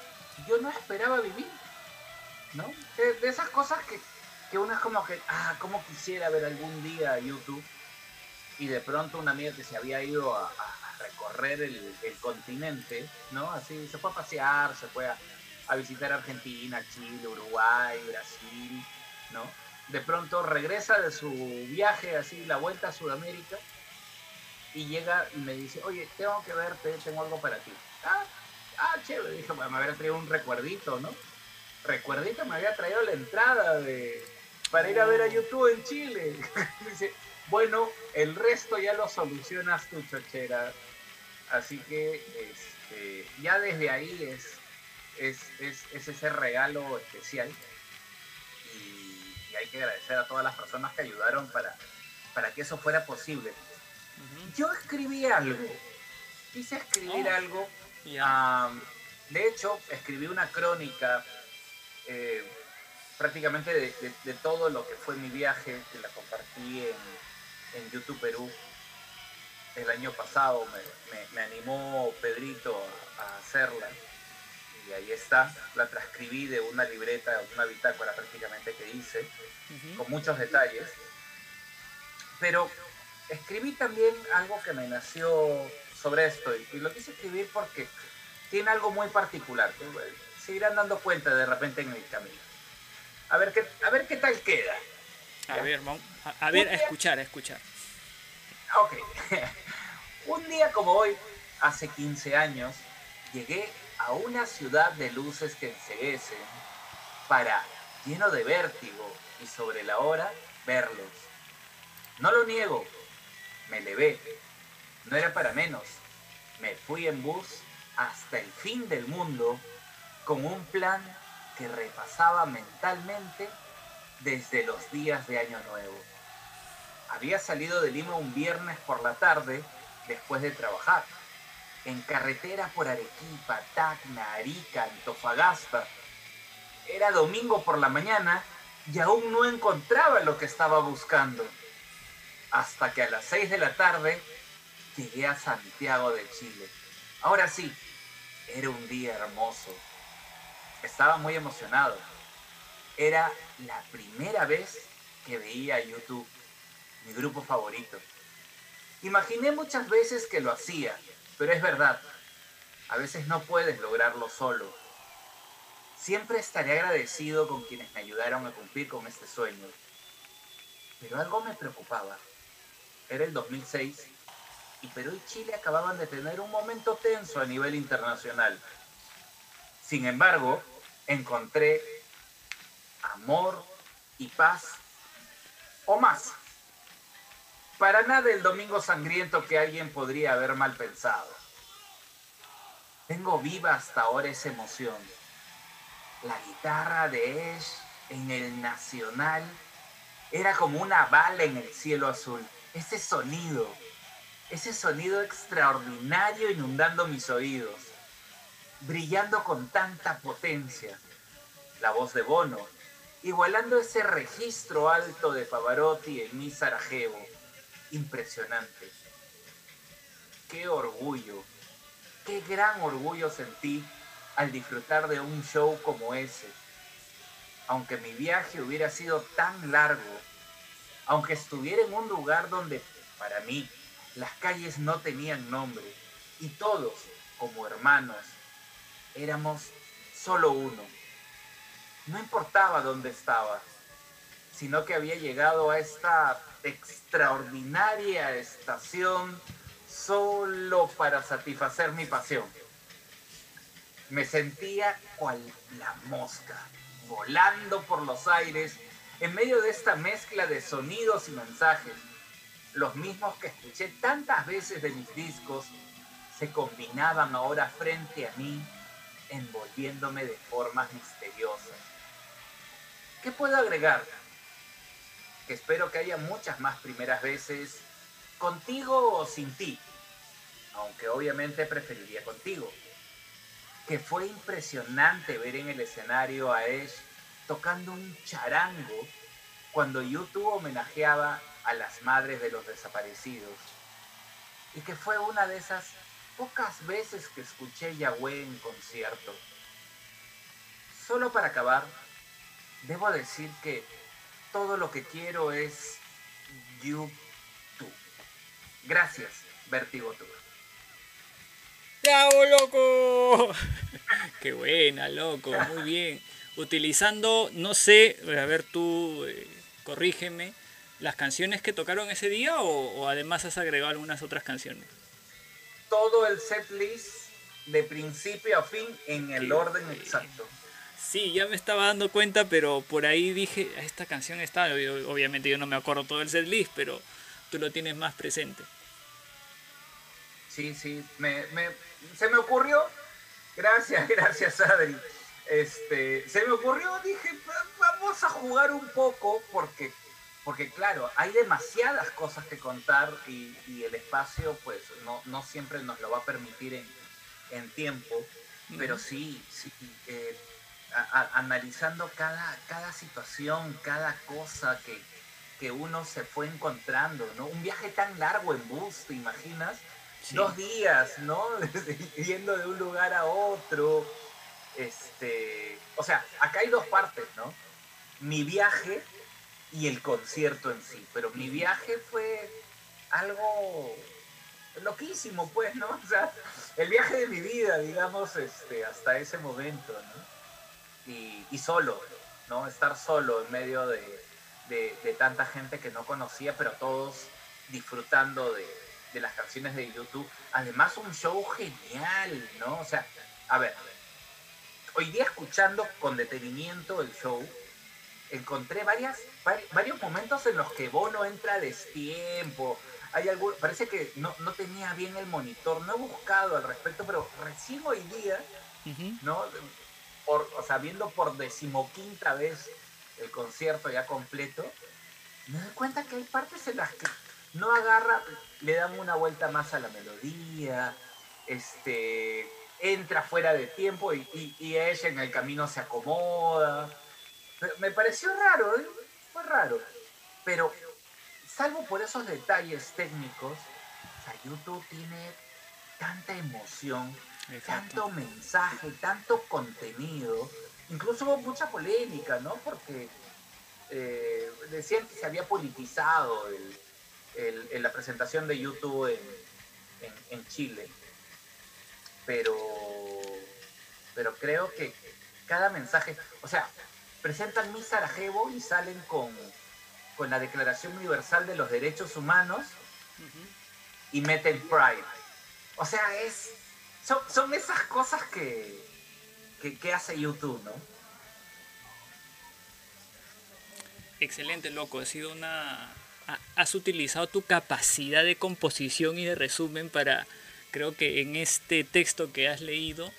yo no esperaba vivir, ¿no? De, de esas cosas que, que uno es como que, ah, como quisiera ver algún día YouTube. Y de pronto una amiga que se había ido a, a- a recorrer el, el continente, ¿no? Así se fue a pasear, se fue a, a visitar Argentina, Chile, Uruguay, Brasil, ¿no? De pronto regresa de su viaje, así, la vuelta a Sudamérica, y llega y me dice, oye, tengo que verte, tengo algo para ti. Ah, ah chévere, dije, me había traído un recuerdito, ¿no? Recuerdito me había traído la entrada de para ir a ver a YouTube en Chile. dice, bueno, el resto ya lo solucionas tú, chochera. Así que este, ya desde ahí es, es, es, es ese regalo especial. Y, y hay que agradecer a todas las personas que ayudaron para, para que eso fuera posible. Yo escribí algo. Quise escribir Oh. algo. De hecho, escribí una crónica eh, prácticamente de, de- de todo lo que fue mi viaje, que la compartí en, en YouTube Perú el año pasado. Me, me- me animó Pedrito a, a hacerla. Y ahí está. La transcribí de una libreta, una bitácora prácticamente que hice con muchos detalles. Pero escribí también algo que me nació sobre esto y, y lo quise escribir porque tiene algo muy particular. que, se irán dando cuenta de repente en el camino. A ver qué, a ver qué tal queda. A ver, vamos, a, a ver, a escuchar, a escuchar. Ok. Un día como hoy, hace 15 años, llegué a una ciudad de luces que enseguecen para, lleno de vértigo y sobre la hora, verlos. No lo niego, me levé. No era para menos. Me fui en bus hasta el fin del mundo con un plan que repasaba mentalmente desde los días de Año Nuevo. Había salido de Lima un viernes por la tarde después de trabajar. En carretera por Arequipa, Tacna, Arica, Antofagasta. Era domingo por la mañana y aún no encontraba lo que estaba buscando. Hasta que a las 6 de la tarde llegué a Santiago de Chile. Ahora sí, era un día hermoso. Estaba muy emocionado. Era la primera vez que veía YouTube, mi grupo favorito. Imaginé muchas veces que lo hacía, pero es verdad, a veces no puedes lograrlo solo. Siempre estaré agradecido con quienes me ayudaron a cumplir con este sueño. Pero algo me preocupaba. Era el 2006 y Perú y Chile acababan de tener un momento tenso a nivel internacional. Sin embargo, encontré amor y paz o más. Para nada el domingo sangriento que alguien podría haber mal pensado. Tengo viva hasta ahora esa emoción. la guitarra de Ash en el Nacional era como una bala en el cielo azul. Ese sonido, ese sonido extraordinario inundando mis oídos, brillando con tanta potencia. La voz de Bono, igualando ese registro alto de Pavarotti en mi Sarajevo. Impresionante. Qué orgullo, qué gran orgullo sentí al disfrutar de un show como ese. Aunque mi viaje hubiera sido tan largo, aunque estuviera en un lugar donde, para mí, las calles no tenían nombre y todos, como hermanos, éramos solo uno. No importaba dónde estaba, sino que había llegado a esta extraordinaria estación solo para satisfacer mi pasión. Me sentía cual la mosca, volando por los aires en medio de esta mezcla de sonidos y mensajes, los mismos que escuché tantas veces de mis discos, se combinaban ahora frente a mí, envolviéndome de formas misteriosas. ¿Qué puedo agregar? Que espero que haya muchas más primeras veces, contigo o sin ti, aunque obviamente preferiría contigo. Que fue impresionante ver en el escenario a Ash tocando un charango cuando YouTube homenajeaba a las madres de los desaparecidos. Y que fue una de esas pocas veces que escuché Yahweh en concierto. Solo para acabar, debo decir que todo lo que quiero es YouTube. Gracias, Vertigo Tour. ¡Bravo, loco! ¡Qué buena, loco! Muy bien. Utilizando, no sé, a ver tú, eh, corrígeme, las canciones que tocaron ese día o, o además has agregado algunas otras canciones. Todo el set list de principio a fin en el Qué orden exacto. Sí, ya me estaba dando cuenta, pero por ahí dije, "Ah, esta canción está, Ob- obviamente yo no me acuerdo todo el set list, pero tú lo tienes más presente. Sí, sí, me, me- se me ocurrió, gracias, gracias Adri, este, se me ocurrió, dije, "Va- vamos a jugar un poco porque, porque claro, hay demasiadas cosas que contar y, y el espacio pues no, no siempre nos lo va a permitir en, en tiempo, pero sí, sí, eh, a- a- analizando cada, cada situación, cada cosa que, que uno se fue encontrando, ¿no? Un viaje tan largo en bus, ¿te imaginas? Sí. Dos días, ¿no? Yendo de un lugar a otro. Este, o sea, acá hay dos partes, ¿no? Mi viaje y el concierto en sí. Pero mi viaje fue algo loquísimo, pues, ¿no? O sea, el viaje de mi vida, digamos, este, hasta ese momento, ¿no? Y, y solo, ¿no? Estar solo en medio de, de- de tanta gente que no conocía, pero todos disfrutando de, de las canciones de YouTube. Además, un show genial, ¿no? O sea, a ver, hoy día escuchando con detenimiento el show, encontré varias, vari- varios momentos en los que Bono entra a destiempo. Hay algún, parece que no, no tenía bien el monitor, no he buscado al respecto, pero recién hoy día. ¿no? O viendo por decimoquinta vez el concierto ya completo, me doy cuenta que hay partes en las que no agarra, le dan una vuelta más a la melodía, este, entra fuera de tiempo y, ella en el camino se acomoda. Me pareció raro, ¿eh? fue raro. Pero, salvo por esos detalles técnicos, YouTube tiene tanta emoción, tanto mensaje, tanto contenido. Incluso hubo mucha polémica, ¿no? Porque eh, decían que se había politizado el, el- en la presentación de YouTube en, en- en Chile. Pero, pero creo que cada mensaje, o sea, presentan mi Sarajevo y salen con, con la Declaración Universal de los Derechos Humanos y meten Pride. O sea, es, son, son esas cosas que, que, hace YouTube, ¿no? Excelente, loco. Ha sido una. ha- Has utilizado tu capacidad de composición y de resumen para. Creo que en este texto que has leído.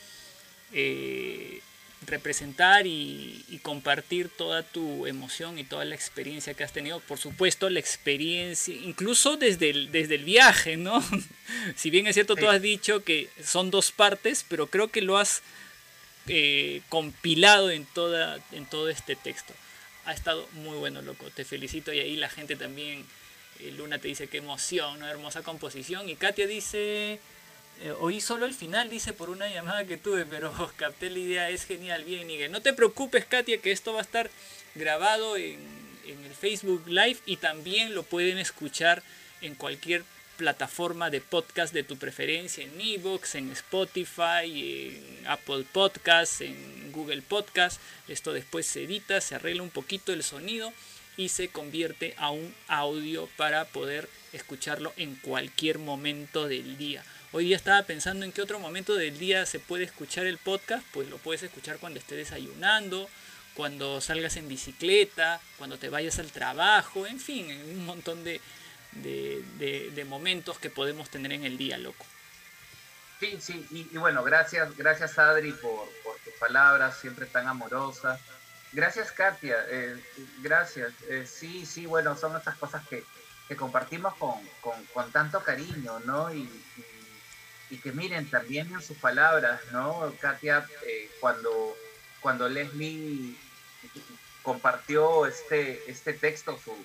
eh, representar y, y compartir toda tu emoción y toda la experiencia que has tenido. Por supuesto, la experiencia, incluso desde el, desde el viaje, ¿no? si bien es cierto, tú has dicho que son dos partes, pero creo que lo has eh, compilado en, toda, en todo este texto. Ha estado muy bueno, loco. Te felicito y ahí la gente también, eh, Luna te dice qué emoción, una hermosa composición. Y Katia dice, eh, oí solo el final, dice por una llamada que tuve, pero capté la idea, es genial, bien, Miguel. No te preocupes, Katia, que esto va a estar grabado en, en el Facebook Live y también lo pueden escuchar en cualquier plataforma de podcast de tu preferencia, en Evox, en Spotify, en Apple Podcasts, en Google Podcasts. Esto después se edita, se arregla un poquito el sonido y se convierte a un audio para poder escucharlo en cualquier momento del día. Hoy día estaba pensando en qué otro momento del día se puede escuchar el podcast, pues lo puedes escuchar cuando estés desayunando, cuando salgas en bicicleta, cuando te vayas al trabajo, en fin, en un montón de, de, de, momentos que podemos tener en el día, loco. Sí, sí, y, bueno, gracias, gracias Adri por, tus palabras, siempre tan amorosas. Gracias Katia, eh, gracias. Eh, sí, sí, bueno, son estas cosas que, que compartimos con, con, con, tanto cariño, ¿no? Y, y, que miren también en sus palabras, ¿no? Katia, eh, cuando, cuando Leslie compartió este, este texto, su,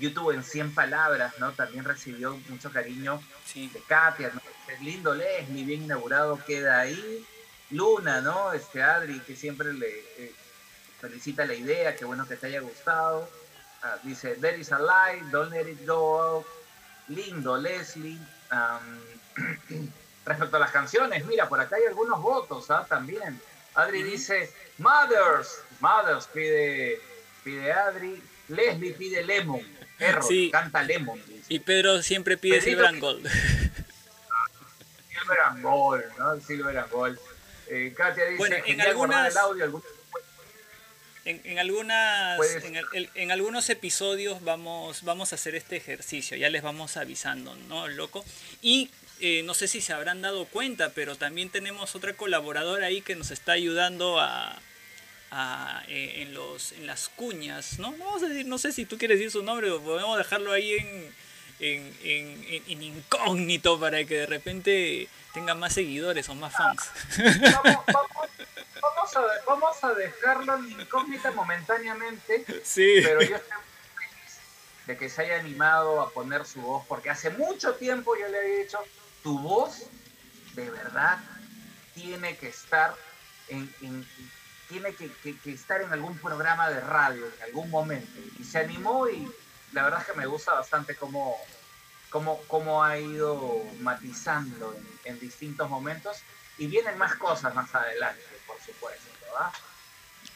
YouTube en 100 palabras, ¿no? También recibió mucho cariño sí. de Katia, ¿no? Es lindo Leslie, bien inaugurado queda ahí. Luna, ¿no? Este Adri, que siempre le eh, felicita la idea, qué bueno que te haya gustado. Ah, dice, there is a light, don't let it go. Lindo Leslie. Um, respecto a las canciones, mira, por acá hay algunos votos, ¿ah? También. Adri dice, Mothers, Mothers pide, pide Adri. Leslie pide Lemon. Error, sí. canta Lemon. Dice. Y Pedro siempre pide Silver and Gold. Silver and Gold, ¿no? Silver and Gold. Eh, Katia dice, bueno, en algunas... el audio, algún... En, en, algunas, en, el, en, algunos episodios vamos, vamos a hacer este ejercicio, ya les vamos avisando, ¿no, loco? Y eh, no sé si se habrán dado cuenta, pero también tenemos otra colaboradora ahí que nos está ayudando a, a, eh, en, los, en las cuñas, ¿no? Vamos a decir, no sé si tú quieres decir su nombre o podemos dejarlo ahí en, en, en, en, incógnito para que de repente tenga más seguidores o más fans. Vamos, vamos, vamos, a, vamos a dejarlo en incógnita momentáneamente, sí. pero yo estoy muy feliz de que se haya animado a poner su voz, porque hace mucho tiempo yo le había dicho, tu voz de verdad tiene que estar en, en tiene que, que, que, estar en algún programa de radio en algún momento. Y se animó y la verdad es que me gusta bastante cómo, cómo, cómo ha ido matizando en, en, distintos momentos. Y vienen más cosas más adelante, por supuesto, ¿verdad?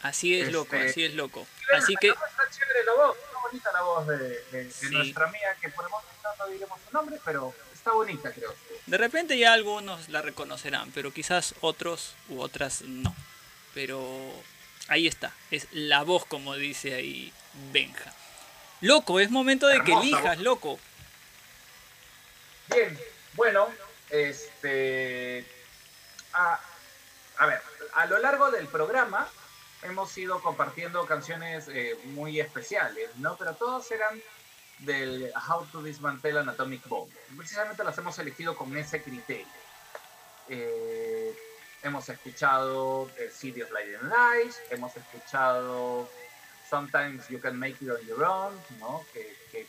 Así es, este, loco, así es, loco. Así que... Está chévere la voz, está bonita la voz de, de, de sí. nuestra amiga, que por el momento no diremos su nombre, pero está bonita, creo. De repente ya algunos la reconocerán, pero quizás otros u otras no pero ahí está, es la voz como dice ahí Benja. Loco, es momento de que elijas, loco. Bien, bueno, este... A, a, ver, a lo largo del programa hemos ido compartiendo canciones eh, muy especiales, ¿no? Pero todas eran del How to Dismantle an Atomic Bomb. Precisamente las hemos elegido con ese criterio. Eh, hemos escuchado eh, City of Light and Lies, hemos escuchado Sometimes You Can Make It On Your Own, ¿no? que, que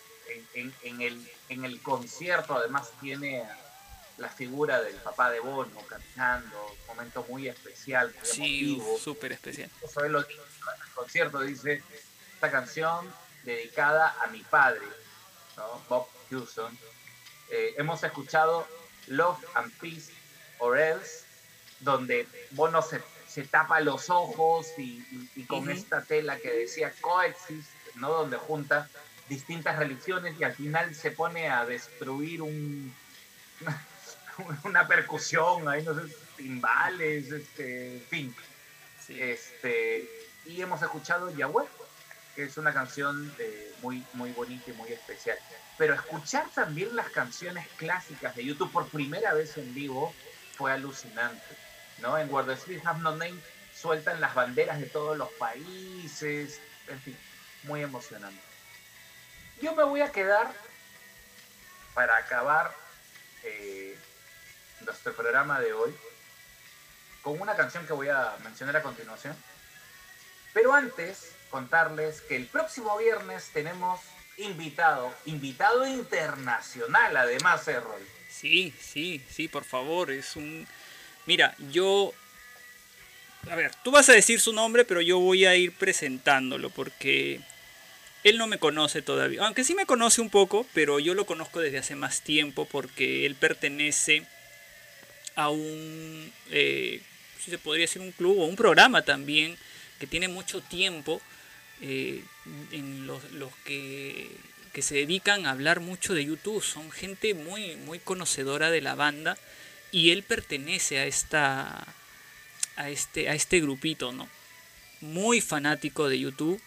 en, en, el, en el concierto además tiene la figura del papá de Bono caminando, un momento muy especial, muy sí, súper especial. En el concierto dice, esta canción dedicada a mi padre, ¿no? Bob Hewson. Eh, hemos escuchado Love and Peace or Else, donde Bono se, se tapa los ojos y, y, y con uh -huh. esta tela que decía coexist, ¿no? Donde junta distintas religiones y al final se pone a destruir un, una percusión, ahí no sé, timbales, este, en fin. Sí. Este, y hemos escuchado Yahweh, que es una canción eh, muy, muy bonita y muy especial. Pero escuchar también las canciones clásicas de YouTube por primera vez en vivo fue alucinante. ¿no? En Where the Streets Have No Name sueltan las banderas de todos los países, en fin, muy emocionante. Yo me voy a quedar para acabar eh, nuestro programa de hoy con una canción que voy a mencionar a continuación. Pero antes, contarles que el próximo viernes tenemos invitado, invitado internacional además, Errol. Sí, sí, sí, por favor, es un... Mira, yo... A ver, tú vas a decir su nombre, pero yo voy a ir presentándolo porque él no me conoce todavía. Aunque sí me conoce un poco, pero yo lo conozco desde hace más tiempo porque él pertenece a un, eh, si se podría decir un club o un programa también que tiene mucho tiempo eh, en los, los que, que, se dedican a hablar mucho de YouTube. Son gente muy, muy conocedora de la banda y él pertenece a esta a este, a este grupito, ¿no? Muy fanático de YouTube,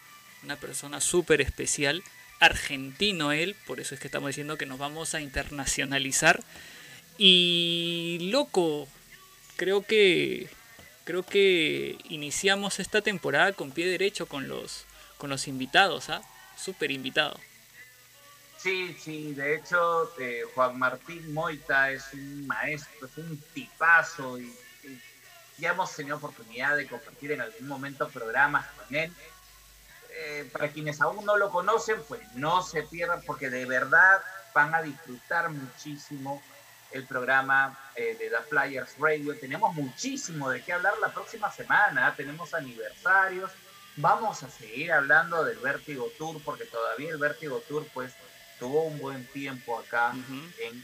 una persona súper especial, argentino él, por eso es que estamos diciendo que nos vamos a internacionalizar. Y loco, creo que creo que iniciamos esta temporada con pie derecho con los con los invitados, ¿ah? Súper invitado. Sí, sí, de hecho eh, Juan Martín Moita es un maestro, es un tipazo y, y, ya hemos tenido oportunidad de compartir en algún momento programas con él. Eh, para quienes aún no lo conocen, pues no se pierdan porque de verdad van a disfrutar muchísimo el programa eh, de The Flyers Radio. Tenemos muchísimo de qué hablar la próxima semana. Tenemos aniversarios. Vamos a seguir hablando del Vértigo Tour porque todavía el Vértigo Tour pues tuvo un buen tiempo acá uh -huh. en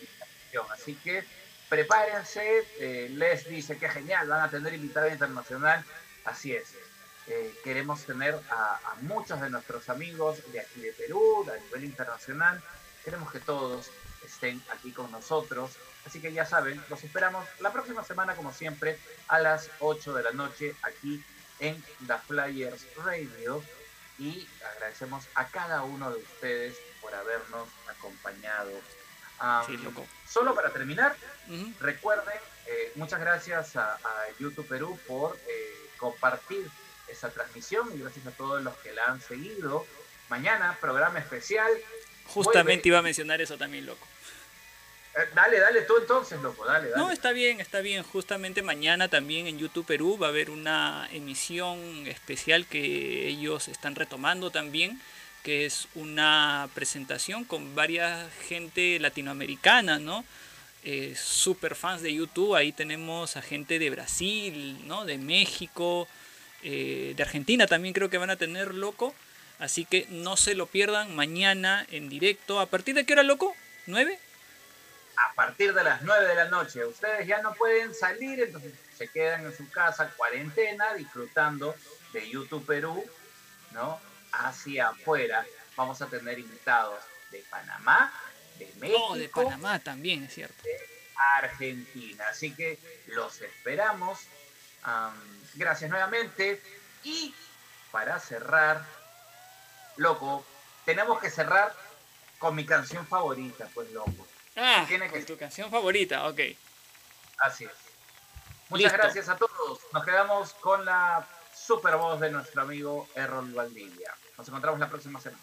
Así que prepárense. Eh, Les dice que genial, van a tener invitado internacional. Así es. Eh, queremos tener a, a, muchos de nuestros amigos de aquí de Perú, a nivel internacional. Queremos que todos estén aquí con nosotros. Así que ya saben, los esperamos la próxima semana, como siempre, a las 8 de la noche aquí en The Flyers Radio. Y agradecemos a cada uno de ustedes por habernos acompañado. Um, sí, loco. Solo para terminar, uh -huh. recuerden, eh, muchas gracias a, a, YouTube Perú por eh, compartir esa transmisión y gracias a todos los que la han seguido. Mañana, programa especial. Justamente vuelve. iba a mencionar eso también, loco. Eh, dale, dale tú entonces, loco, dale, dale. No, está bien, está bien. Justamente mañana también en YouTube Perú va a haber una emisión especial que ellos están retomando también, que es una presentación con varias gente latinoamericana, ¿no? Eh, super fans de YouTube. Ahí tenemos a gente de Brasil, ¿no? De México, eh, de Argentina también creo que van a tener, loco. Así que no se lo pierdan mañana en directo. ¿A partir de qué hora, loco? ¿9? A partir de las 9 de la noche. Ustedes ya no pueden salir, entonces se quedan en su casa, cuarentena, disfrutando de YouTube Perú, ¿no? Hacia afuera vamos a tener invitados de Panamá, de México. Oh, de Panamá también, es cierto. De Argentina. Así que los esperamos. Um, gracias nuevamente. Y para cerrar, loco, tenemos que cerrar con mi canción favorita, pues loco. Ah, Tiene que... tu canción favorita, ok. Así es. Muchas Listo. gracias a todos. Nos quedamos con la super voz de nuestro amigo Errol Valdivia. Nos encontramos la próxima semana.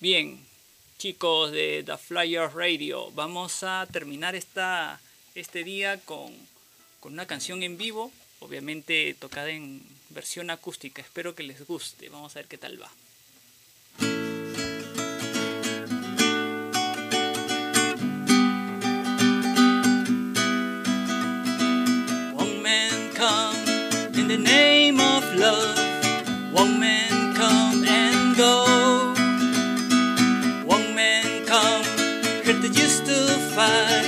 Bien, chicos de The Flyer Radio, vamos a terminar esta, este día con, con una canción en vivo, obviamente tocada en versión acústica. Espero que les guste. Vamos a ver qué tal va. mind.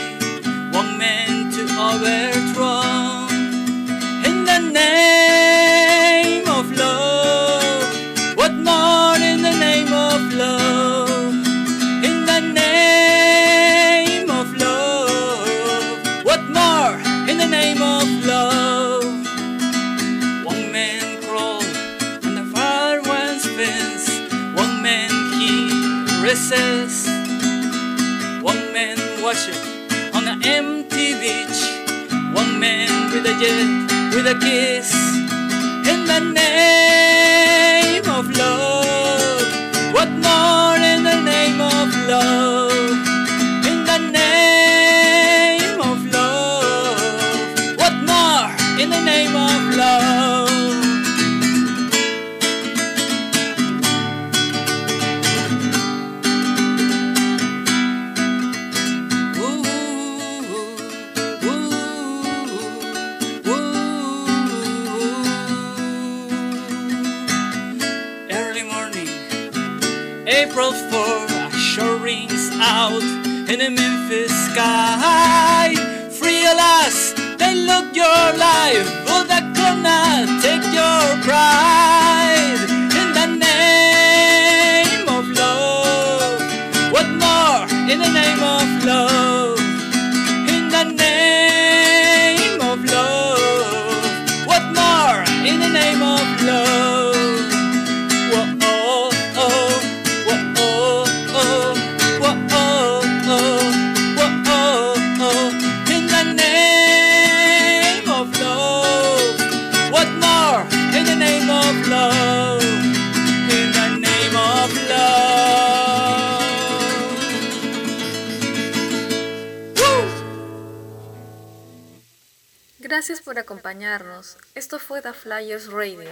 with a kiss in the name. in a Memphis sky. Free alas, they look your life, but that could not take your pride. acompañarnos. Esto fue The Flyers Radio.